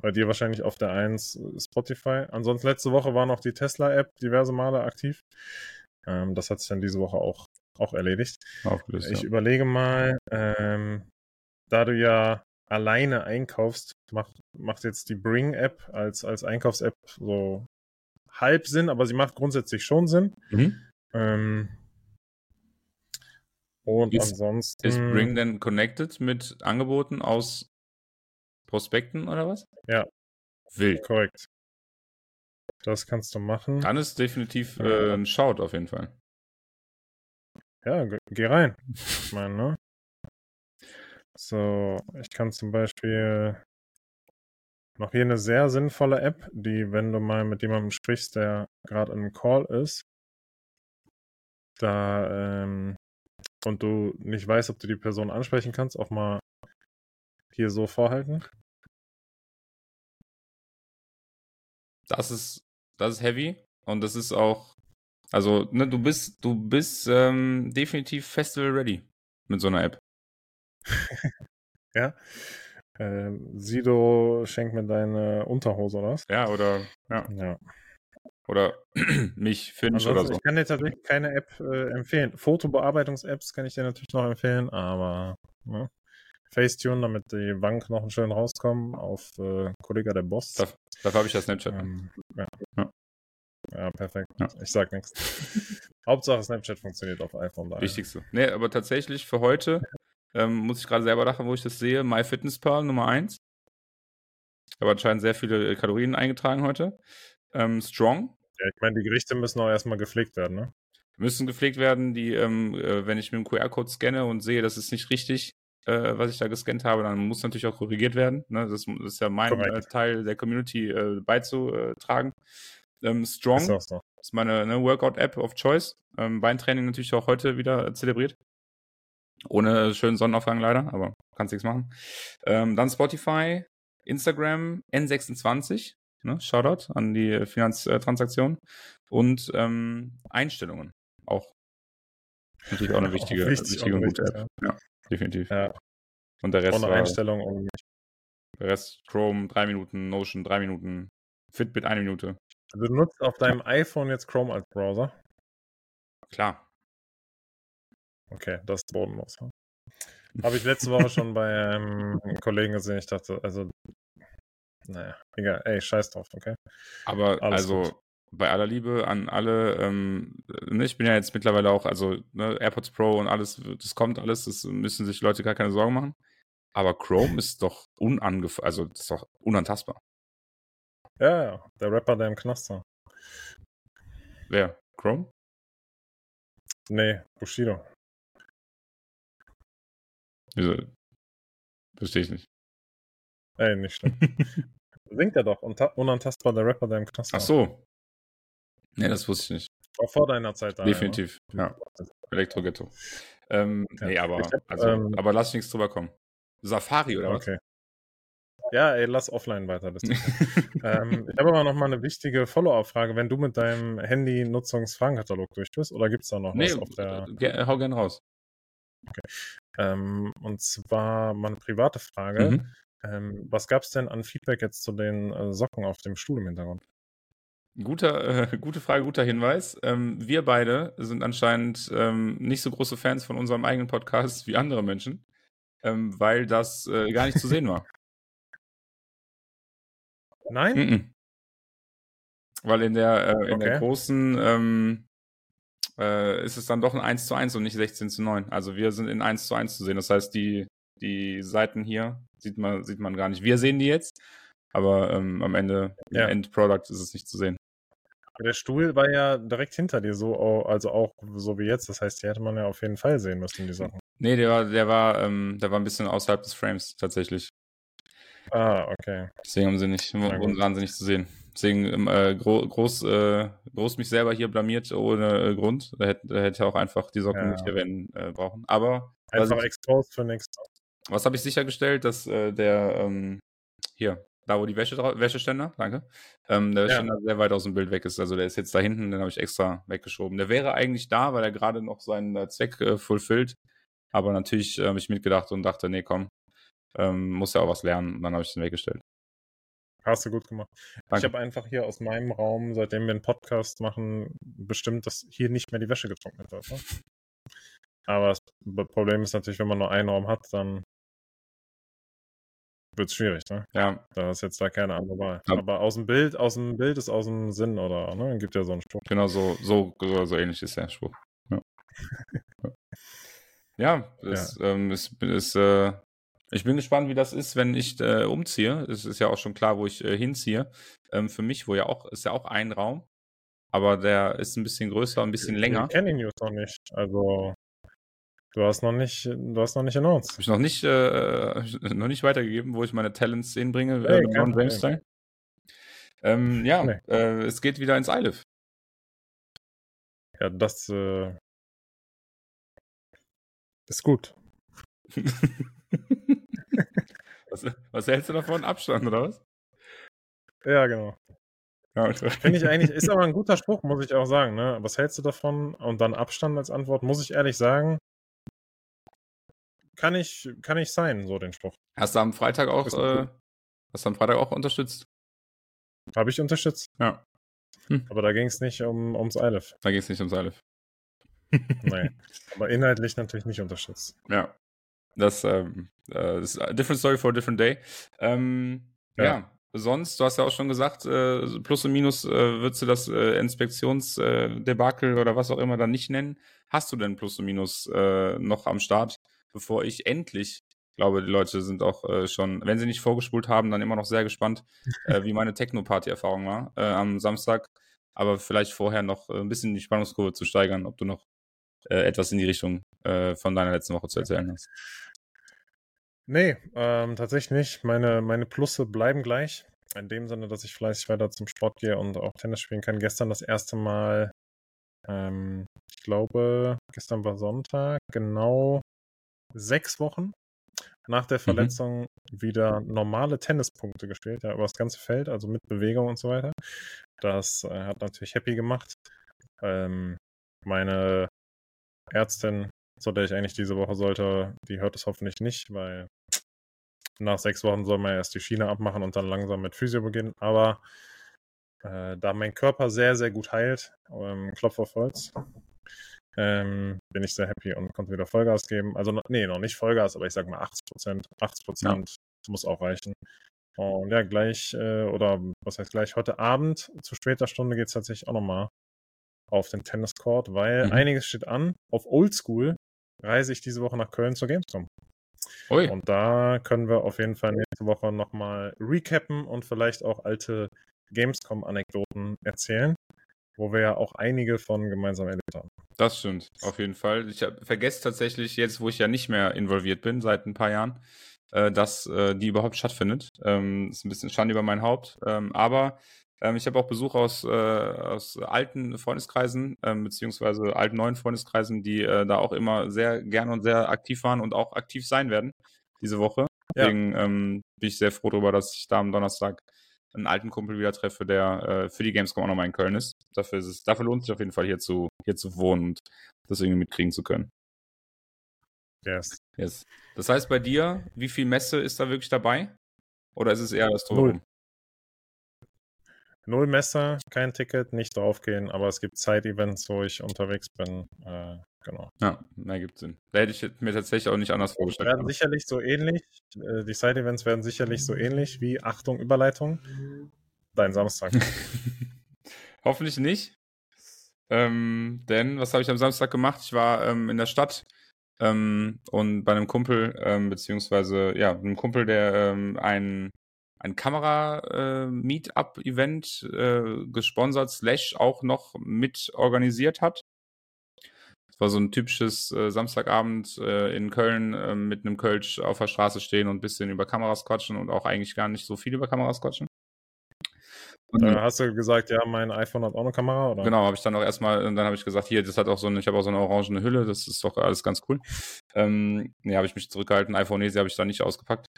bei dir wahrscheinlich auf der 1 Spotify. Ansonsten letzte Woche war noch die Tesla-App diverse Male aktiv. Ähm, das hat sich dann diese Woche auch, auch erledigt. Aufgelöst, ich ja. überlege mal, ähm, da du ja alleine einkaufst, macht, macht jetzt die Bring-App als, als Einkaufs-App so halb Sinn, aber sie macht grundsätzlich schon Sinn. Mhm. Ähm, und ist, ansonsten. Ist Bring denn connected mit Angeboten aus Prospekten oder was? Ja. Wild. Korrekt. Das kannst du machen. Dann ist definitiv äh, ein Shout auf jeden Fall. Ja, geh rein. Ich meine, ne? So, ich kann zum Beispiel noch hier eine sehr sinnvolle App, die, wenn du mal mit jemandem sprichst, der gerade in einem Call ist, da ähm, und du nicht weißt, ob du die Person ansprechen kannst, auch mal hier so vorhalten. Das ist, das ist heavy und das ist auch, also ne, du bist, du bist ähm, definitiv Festival ready mit so einer App. ja. Ähm, Sido schenkt mir deine Unterhose, oder was? Ja, oder ja. Ja. Oder mich, Finch oder so. Ich kann dir tatsächlich keine App äh, empfehlen. Fotobearbeitungs-Apps kann ich dir natürlich noch empfehlen, aber ne? Facetune, damit die Bank noch schön rauskommen auf äh, Kollege der Boss. Dafür, dafür habe ich das Snapchat. Ähm, ja. Ja. ja. perfekt. Ja. Ich sag nichts. Hauptsache Snapchat funktioniert auf iPhone. Daher. Wichtigste. Nee, aber tatsächlich für heute ähm, muss ich gerade selber lachen, wo ich das sehe. MyFitnessPal Nummer 1. Ich habe anscheinend sehr viele Kalorien eingetragen heute. Ähm, Strong. Ja, ich meine, die Gerichte müssen auch erstmal gepflegt werden, ne? Müssen gepflegt werden, die, ähm, äh, wenn ich mit dem QR-Code scanne und sehe, das ist nicht richtig, äh, was ich da gescannt habe, dann muss natürlich auch korrigiert werden. Ne? Das, das, ist ja mein äh, Teil der Community äh, beizutragen. Ähm, Strong ist, so. ist meine ne, Workout-App of Choice. Ähm, Beintraining natürlich auch heute wieder zelebriert. Ohne schönen Sonnenaufgang leider, aber kannst nichts machen. Ähm, dann Spotify, Instagram, N26. Ne? Shoutout an die Finanztransaktion. Und ähm, Einstellungen. Auch natürlich auch eine wichtige, wichtig, wichtige und gute App. Ja. definitiv. Ja. Und der Rest Ohne war, Einstellung und der Rest Chrome drei Minuten, Notion drei Minuten, Fitbit eine Minute. Du nutzt auf deinem iPhone jetzt Chrome als Browser? Klar. Okay, das ist bodenlos. Hm? Habe ich letzte Woche schon bei einem Kollegen gesehen. Ich dachte, also, naja, egal. Ey, scheiß drauf, okay? Aber Alles also, gut bei aller Liebe an alle, ähm, ne, ich bin ja jetzt mittlerweile auch, also ne, AirPods Pro und alles, das kommt alles, das müssen sich Leute gar keine Sorgen machen. Aber Chrome ist doch unangef also das ist doch unantastbar. Ja, ja, der Rapper, der im Knast war. Wer? Chrome? Nee, Bushido. Wieso? Verstehe ich nicht. Ey, nicht schlimm. Singt er doch, unantastbar der Rapper, der im Knast. Ach so, Nee, das wusste ich nicht. War vor deiner Zeit da. Definitiv, ja. Elektro-Ghetto. Ähm, ja. Nee, aber, hab, also, ähm, aber lass nichts drüber kommen. Safari oder was? Okay. Ja, ey, lass offline weiter. ähm, ich habe aber noch mal eine wichtige Follow-up-Frage. Wenn du mit deinem Handy-Nutzungsfragenkatalog durch bist, oder gibt es da noch nee, was auf der... Ge hau gern raus. Okay. Ähm, und zwar mal eine private Frage. Mhm. Ähm, was gab es denn an Feedback jetzt zu den äh, Socken auf dem Stuhl im Hintergrund? Guter, äh, gute Frage, guter Hinweis. Ähm, wir beide sind anscheinend ähm, nicht so große Fans von unserem eigenen Podcast wie andere Menschen, ähm, weil das äh, gar nicht zu sehen war. Nein? Mm -mm. Weil in der, äh, in okay. der großen ähm, äh, ist es dann doch ein 1 zu 1 und nicht 16 zu 9. Also wir sind in 1 zu 1 zu sehen. Das heißt, die, die Seiten hier sieht man, sieht man gar nicht. Wir sehen die jetzt, aber ähm, am Ende, ja. im Endproduct ist es nicht zu sehen. Der Stuhl war ja direkt hinter dir, so, also auch so wie jetzt. Das heißt, die hätte man ja auf jeden Fall sehen müssen, die Sachen. Nee, der war, der war, ähm, der war ein bisschen außerhalb des Frames tatsächlich. Ah, okay. Deswegen haben sie nicht, wahnsinnig zu sehen. Deswegen ähm, äh, gro groß, äh, groß mich selber hier blamiert ohne äh, Grund. Da hätte, da hätte auch einfach die Socken ja. nicht erwähnen äh, brauchen. Aber einfach exposed für nichts. Was habe ich sichergestellt, dass äh, der ähm, hier da wo die Wäsche Wäscheständer, danke, ähm, der Wäscheständer ja. sehr weit aus dem Bild weg ist. Also der ist jetzt da hinten, den habe ich extra weggeschoben. Der wäre eigentlich da, weil er gerade noch seinen äh, Zweck äh, fulfillt. Aber natürlich äh, habe ich mitgedacht und dachte, nee, komm, ähm, muss ja auch was lernen. Und dann habe ich den weggestellt. Hast du gut gemacht. Danke. Ich habe einfach hier aus meinem Raum, seitdem wir einen Podcast machen, bestimmt, dass hier nicht mehr die Wäsche getrocknet wird. Ne? Aber das Problem ist natürlich, wenn man nur einen Raum hat, dann wird es schwierig, ne? Ja. Da ist jetzt da keine andere Wahl. Ja. Aber aus dem Bild, aus dem Bild ist aus dem Sinn, oder? Ne? Gibt ja so einen Spruch. Genau, so, so, so ähnlich ist der Spruch. Ja. ja, es, ja. Ähm, es, es äh, ich bin gespannt, wie das ist, wenn ich äh, umziehe. Es ist ja auch schon klar, wo ich äh, hinziehe. Ähm, für mich, wo ja auch, ist ja auch ein Raum. Aber der ist ein bisschen größer, ein bisschen länger. Ich kenne ihn News noch nicht. Also Du hast noch nicht, du hast noch nicht announced. Habe ich noch nicht, äh, noch nicht weitergegeben, wo ich meine Talents hinbringe, hey, äh, Style. Ähm, ja, nee. äh, es geht wieder ins Eilif. Ja, das äh, ist gut. was, was, hältst du davon? Abstand, oder was? Ja, genau. Ja, Finde ich eigentlich, ist aber ein guter Spruch, muss ich auch sagen. Ne? Was hältst du davon? Und dann Abstand als Antwort, muss ich ehrlich sagen, kann ich, kann ich sein, so den Spruch. Hast du am Freitag auch, äh, hast du am Freitag auch unterstützt? Habe ich unterstützt? Ja. Hm. Aber da ging es nicht um, ums Eilif. Da ging es nicht ums Eilif. Nein. Aber inhaltlich natürlich nicht unterstützt. Ja. Das ähm, äh, ist a different story for a different day. Ähm, ja. ja. Sonst, du hast ja auch schon gesagt, äh, Plus und Minus äh, würdest du das äh, Inspektionsdebakel oder was auch immer dann nicht nennen. Hast du denn Plus und Minus äh, noch am Start, bevor ich endlich ich glaube, die Leute sind auch äh, schon, wenn sie nicht vorgespult haben, dann immer noch sehr gespannt, äh, wie meine Techno-Party-Erfahrung war äh, am Samstag. Aber vielleicht vorher noch äh, ein bisschen die Spannungskurve zu steigern, ob du noch äh, etwas in die Richtung äh, von deiner letzten Woche zu erzählen hast. Nee, ähm, tatsächlich nicht. Meine, meine Plusse bleiben gleich. In dem Sinne, dass ich fleißig weiter zum Sport gehe und auch Tennis spielen kann. Gestern das erste Mal, ähm, ich glaube, gestern war Sonntag, genau sechs Wochen nach der mhm. Verletzung mhm. wieder normale Tennispunkte gespielt, ja, über das ganze Feld, also mit Bewegung und so weiter. Das äh, hat natürlich happy gemacht. Ähm, meine Ärztin, zu der ich eigentlich diese Woche sollte, die hört es hoffentlich nicht, weil nach sechs Wochen soll man erst die Schiene abmachen und dann langsam mit Physio beginnen. Aber äh, da mein Körper sehr, sehr gut heilt, ähm, Klopf auf Holz, ähm, bin ich sehr happy und konnte wieder Vollgas geben. Also, nee, noch nicht Vollgas, aber ich sag mal 80 Prozent. 80 Prozent ja. muss auch reichen. Und ja, gleich, äh, oder was heißt gleich, heute Abend zu später Stunde geht es tatsächlich auch nochmal auf den Tenniscourt, weil mhm. einiges steht an. Auf Oldschool reise ich diese Woche nach Köln zur Gamescom. Ui. Und da können wir auf jeden Fall nächste Woche nochmal recappen und vielleicht auch alte Gamescom-Anekdoten erzählen wo wir ja auch einige von gemeinsam erlebt haben. Das stimmt, auf jeden Fall. Ich vergesse tatsächlich jetzt, wo ich ja nicht mehr involviert bin, seit ein paar Jahren, äh, dass äh, die überhaupt stattfindet. Ähm, ist ein bisschen Schande über mein Haupt. Ähm, aber ähm, ich habe auch Besuch aus, äh, aus alten Freundeskreisen, ähm, beziehungsweise alten neuen Freundeskreisen, die äh, da auch immer sehr gerne und sehr aktiv waren und auch aktiv sein werden diese Woche. Deswegen ja. ähm, bin ich sehr froh darüber, dass ich da am Donnerstag einen alten Kumpel wieder treffe, der äh, für die Gamescom auch nochmal in Köln ist. Dafür, ist es, dafür lohnt sich auf jeden Fall hier zu, hier zu wohnen und das irgendwie mitkriegen zu können. Yes. yes. Das heißt bei dir, wie viel Messe ist da wirklich dabei? Oder ist es eher das Drumherum? Null Messer, kein Ticket, nicht draufgehen, aber es gibt Zeit-Events, wo ich unterwegs bin. Äh, genau. Ja, mehr gibt Sinn. Da hätte ich mir tatsächlich auch nicht anders vorgestellt. Werden sicherlich so ähnlich, äh, die Side-Events werden sicherlich so ähnlich wie Achtung, Überleitung. Dein Samstag. Hoffentlich nicht. Ähm, denn was habe ich am Samstag gemacht? Ich war ähm, in der Stadt ähm, und bei einem Kumpel, ähm, beziehungsweise ja, einem Kumpel, der ähm, ein ein Kamera-Meetup-Event äh, gesponsert, slash auch noch mit organisiert hat. War so ein typisches äh, Samstagabend äh, in Köln äh, mit einem Kölsch auf der Straße stehen und ein bisschen über Kameras quatschen und auch eigentlich gar nicht so viel über Kameras quatschen. Und dann hast du gesagt, ja, mein iPhone hat auch eine Kamera, oder? Genau, habe ich dann auch erstmal, dann habe ich gesagt, hier, das hat auch so eine, ich habe auch so eine orangene Hülle, das ist doch alles ganz cool. Ähm, nee, habe ich mich zurückgehalten, iPhone habe ich da nicht ausgepackt.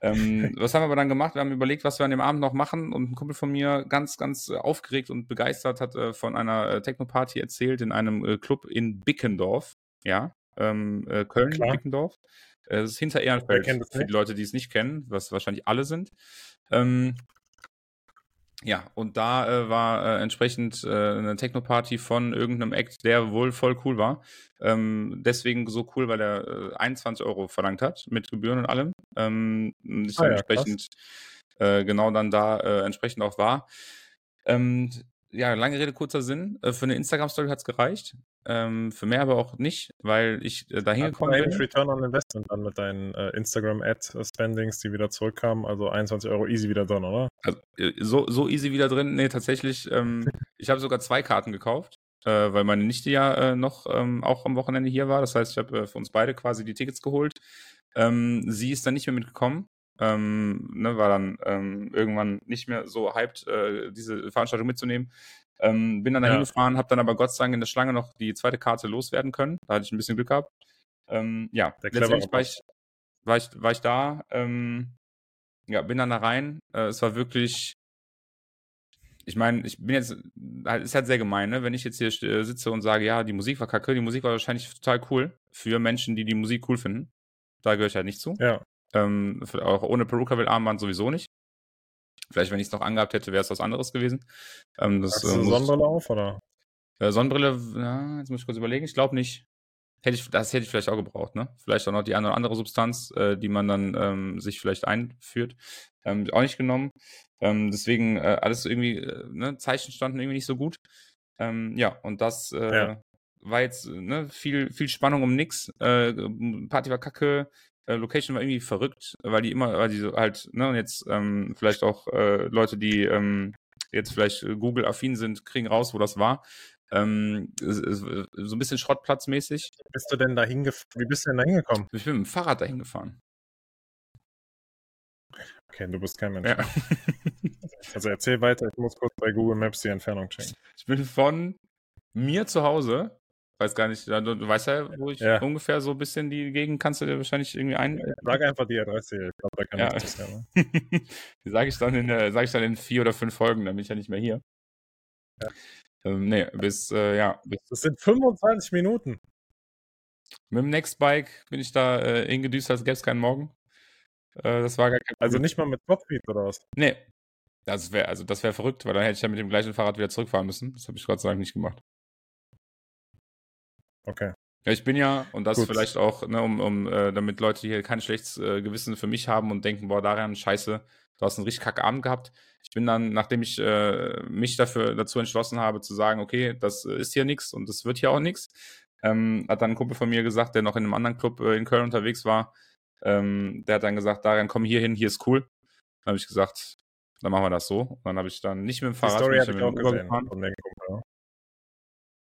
Ähm, was haben wir aber dann gemacht? Wir haben überlegt, was wir an dem Abend noch machen und ein Kumpel von mir, ganz, ganz aufgeregt und begeistert, hat äh, von einer äh, Techno-Party erzählt in einem äh, Club in Bickendorf, ja, ähm, äh, Köln, Klar. Bickendorf. Äh, das ist hinter Ehrenfeld, für die Leute, die es nicht kennen, was wahrscheinlich alle sind. Ähm, ja, und da äh, war äh, entsprechend äh, eine Techno-Party von irgendeinem Act, der wohl voll cool war. Ähm, deswegen so cool, weil er äh, 21 Euro verlangt hat, mit Gebühren und allem. Ähm, ich ah, ja, entsprechend äh, genau dann da äh, entsprechend auch war. Ähm, ja, lange Rede, kurzer Sinn. Äh, für eine Instagram-Story hat es gereicht. Ähm, für mehr aber auch nicht, weil ich äh, dahin gekommen bin. Return on Investment dann mit deinen äh, Instagram-Ad-Spendings, die wieder zurückkamen. Also 21 Euro easy wieder drin, oder? Also, äh, so, so easy wieder drin? Nee, tatsächlich. Ähm, ich habe sogar zwei Karten gekauft, äh, weil meine Nichte ja äh, noch ähm, auch am Wochenende hier war. Das heißt, ich habe für uns beide quasi die Tickets geholt. Ähm, sie ist dann nicht mehr mitgekommen. Ähm, ne, war dann ähm, irgendwann nicht mehr so hyped, äh, diese Veranstaltung mitzunehmen. Ähm, bin dann dahin ja. gefahren, habe dann aber Gott sei Dank in der Schlange noch die zweite Karte loswerden können. Da hatte ich ein bisschen Glück gehabt. Ähm, ja, letztendlich war ich, war ich, war ich da. Ähm, ja, bin dann da rein. Äh, es war wirklich. Ich meine, ich bin jetzt, halt, ist halt sehr gemein, ne? wenn ich jetzt hier äh, sitze und sage, ja, die Musik war kacke, die Musik war wahrscheinlich total cool für Menschen, die die Musik cool finden. Da gehöre ich halt nicht zu. Ja. Ähm, auch ohne Peruka will Armband sowieso nicht. Vielleicht, wenn ich es noch angehabt hätte, wäre es was anderes gewesen. Ähm, das, Hast du äh, Sonnenbrille auf, oder? Äh, Sonnenbrille, ja, jetzt muss ich kurz überlegen. Ich glaube nicht. Hätte ich, das hätte ich vielleicht auch gebraucht, ne? Vielleicht auch noch die eine oder andere Substanz, äh, die man dann ähm, sich vielleicht einführt. Ähm, auch nicht genommen. Ähm, deswegen äh, alles irgendwie, äh, ne, Zeichen standen irgendwie nicht so gut. Ähm, ja, und das äh, ja. war jetzt ne, viel, viel Spannung um nix. Äh, Party war kacke, äh, Location war irgendwie verrückt, weil die immer, weil die so halt, ne, und jetzt ähm, vielleicht auch äh, Leute, die ähm, jetzt vielleicht Google-affin sind, kriegen raus, wo das war. Ähm, so ein bisschen schrottplatzmäßig. Bist du denn da Wie bist du denn da hingekommen? Ich bin mit dem Fahrrad dahin gefahren. Okay, du bist kein Mensch. Ja. also erzähl weiter, ich muss kurz bei Google Maps die Entfernung checken. Ich bin von mir zu Hause, weiß gar nicht, du, du weißt ja, wo ich ja. ungefähr so ein bisschen die Gegend kannst du dir wahrscheinlich irgendwie ein. Sag einfach die Adresse, ich glaube, da kann ja. das ja. Die sage ich, dann in, sag ich dann in vier oder fünf Folgen, dann bin ich ja nicht mehr hier. Ja. Ähm, nee, bis, äh, ja. Bis das sind 25 Minuten. Mit dem Nextbike bin ich da äh, hingedüst, als gäbe es keinen Morgen. Äh, das war gar kein Also nicht mal mit Cockpit oder was? Nee. Das wäre also das wäre verrückt, weil dann hätte ich ja mit dem gleichen Fahrrad wieder zurückfahren müssen. Das habe ich Gott sei Dank nicht gemacht. Okay. Ja, ich bin ja, und das Gut. vielleicht auch, ne, um, um äh, damit Leute hier kein schlechtes äh, Gewissen für mich haben und denken, boah, Darian, scheiße, du hast einen richtig kacke Abend gehabt. Ich bin dann, nachdem ich äh, mich dafür dazu entschlossen habe, zu sagen, okay, das ist hier nichts und das wird hier auch nichts, ähm, hat dann ein Kumpel von mir gesagt, der noch in einem anderen Club äh, in Köln unterwegs war, ähm, der hat dann gesagt, Darian, komm hier hin, hier ist cool. Dann habe ich gesagt, dann machen wir das so. Und dann habe ich dann nicht mit dem Fahrrad, Story mit dem Uber gefahren.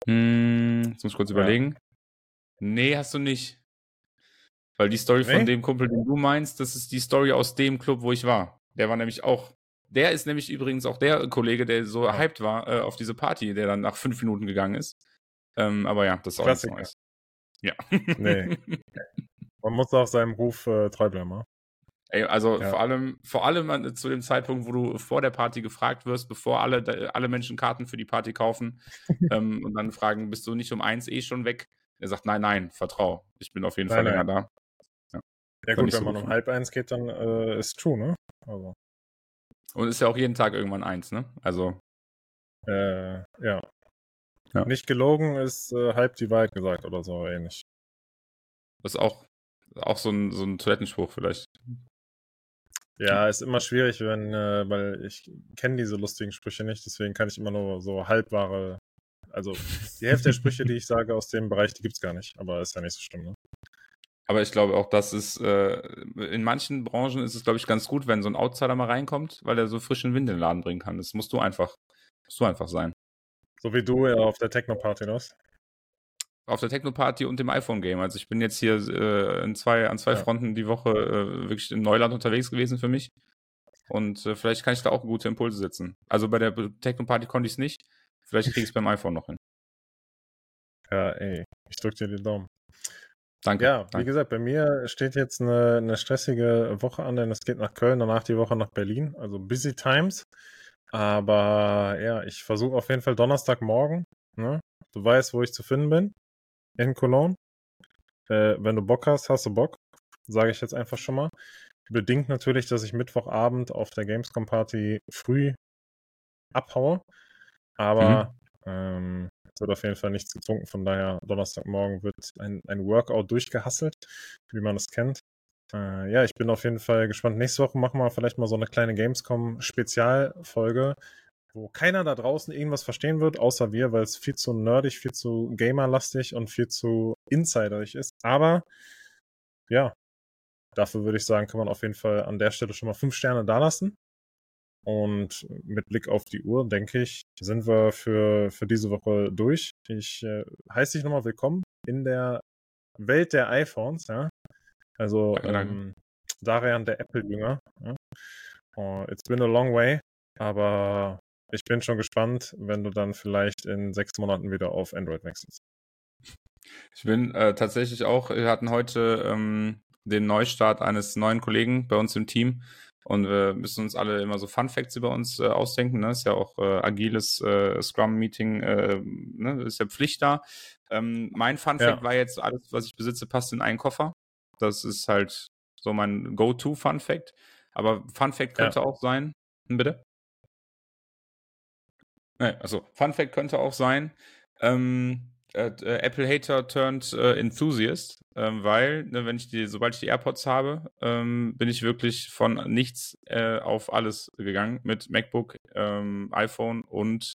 Hm, jetzt muss ich kurz ja. überlegen. Nee, hast du nicht. Weil die Story nee? von dem Kumpel, den du meinst, das ist die Story aus dem Club, wo ich war. Der war nämlich auch. Der ist nämlich übrigens auch der Kollege, der so ja. hyped war äh, auf diese Party, der dann nach fünf Minuten gegangen ist. Ähm, aber ja, das ist auch nichts Neues. Ja. Nee. Man muss auch seinem Ruf äh, treu bleiben? Ey, also ja. vor allem, vor allem zu dem Zeitpunkt, wo du vor der Party gefragt wirst, bevor alle, alle Menschen Karten für die Party kaufen ähm, und dann fragen, bist du nicht um eins eh schon weg? Er sagt, nein, nein, vertrau. Ich bin auf jeden nein, Fall länger da. Ja, ja gut, wenn so man um halb eins geht, dann äh, ist true, ne? Also. Und ist ja auch jeden Tag irgendwann eins, ne? Also. Äh, ja. ja. Nicht gelogen ist äh, halb die Wahrheit gesagt oder so ähnlich. Das ist auch, auch so ein, so ein Toilettenspruch vielleicht. Ja, ist immer schwierig, wenn, äh, weil ich kenne diese lustigen Sprüche nicht, deswegen kann ich immer nur so halbwahre, also die Hälfte der Sprüche, die ich sage aus dem Bereich, die gibt es gar nicht, aber ist ja nicht so schlimm, ne? Aber ich glaube auch, das ist, äh, in manchen Branchen ist es, glaube ich, ganz gut, wenn so ein Outsider mal reinkommt, weil er so frischen Wind in den Laden bringen kann. Das musst du einfach, musst du einfach sein. So wie du ja auf der Techno-Party, das? Auf der Techno-Party und dem iPhone-Game. Also ich bin jetzt hier äh, in zwei, an zwei ja. Fronten die Woche äh, wirklich in Neuland unterwegs gewesen für mich. Und äh, vielleicht kann ich da auch gute Impulse setzen. Also bei der Techno-Party konnte ich es nicht. Vielleicht kriege ich es beim iPhone noch hin. Ja, ey, ich drücke dir den Daumen. Danke. Ja, danke. wie gesagt, bei mir steht jetzt eine, eine stressige Woche an, denn es geht nach Köln, danach die Woche nach Berlin. Also busy times. Aber ja, ich versuche auf jeden Fall Donnerstagmorgen. Ne? Du weißt, wo ich zu finden bin in Cologne. Äh, wenn du Bock hast, hast du Bock. Sage ich jetzt einfach schon mal. Bedingt natürlich, dass ich Mittwochabend auf der Gamescom Party früh abhaue. Aber mhm. ähm, es wird auf jeden Fall nichts getrunken. Von daher, Donnerstagmorgen wird ein, ein Workout durchgehasselt, wie man es kennt. Äh, ja, ich bin auf jeden Fall gespannt. Nächste Woche machen wir vielleicht mal so eine kleine Gamescom-Spezialfolge wo keiner da draußen irgendwas verstehen wird, außer wir, weil es viel zu nerdig, viel zu gamerlastig und viel zu insiderig ist. Aber ja, dafür würde ich sagen, kann man auf jeden Fall an der Stelle schon mal fünf Sterne dalassen. Und mit Blick auf die Uhr, denke ich, sind wir für, für diese Woche durch. Ich äh, heiße dich nochmal willkommen in der Welt der iPhones, ja. Also ähm, Darian, der Apple-Jünger. Ja? Oh, it's been a long way, aber ich bin schon gespannt, wenn du dann vielleicht in sechs Monaten wieder auf Android wechselst. Ich bin äh, tatsächlich auch, wir hatten heute ähm, den Neustart eines neuen Kollegen bei uns im Team und wir müssen uns alle immer so Fun Facts über uns äh, ausdenken. Ne? Ist ja auch äh, agiles äh, Scrum-Meeting, äh, ne? ist ja Pflicht da. Ähm, mein Fun Fact ja. war jetzt, alles, was ich besitze, passt in einen Koffer. Das ist halt so mein Go-To Fun Fact. Aber Fun Fact könnte ja. auch sein, Bitte? Nee, also, Fun Fact könnte auch sein, ähm, äh, äh, Apple Hater turned äh, Enthusiast, ähm, weil, ne, wenn ich die, sobald ich die AirPods habe, ähm, bin ich wirklich von nichts äh, auf alles gegangen mit MacBook, ähm, iPhone und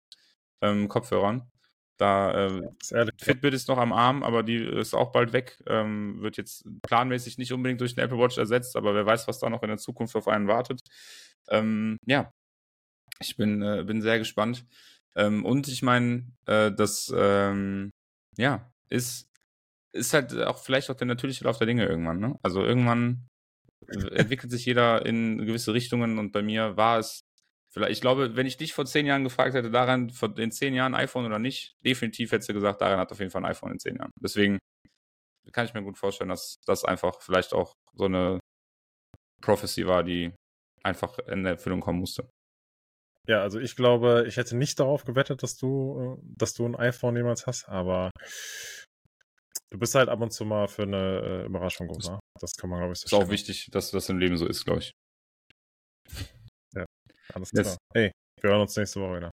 ähm, Kopfhörern. Da äh, Fitbit ist noch am Arm, aber die ist auch bald weg. Ähm, wird jetzt planmäßig nicht unbedingt durch den Apple Watch ersetzt, aber wer weiß, was da noch in der Zukunft auf einen wartet. Ähm, ja, ich bin, äh, bin sehr gespannt. Ähm, und ich meine, äh, das ähm, ja, ist, ist halt auch vielleicht auch der natürliche Lauf der Dinge irgendwann. Ne? Also irgendwann entwickelt sich jeder in gewisse Richtungen und bei mir war es vielleicht, ich glaube, wenn ich dich vor zehn Jahren gefragt hätte, daran, in zehn Jahren iPhone oder nicht, definitiv hättest du gesagt, daran hat auf jeden Fall ein iPhone in zehn Jahren. Deswegen kann ich mir gut vorstellen, dass das einfach vielleicht auch so eine Prophecy war, die einfach in Erfüllung kommen musste. Ja, also ich glaube, ich hätte nicht darauf gewettet, dass du, äh, dass du ein iPhone jemals hast, aber du bist halt ab und zu mal für eine äh, Überraschung gut, ne? Das kann man, glaube ich, so Ist auch wichtig, dass das im Leben so ist, glaube ich. Ja, alles klar. Yes. Hey, wir hören uns nächste Woche wieder.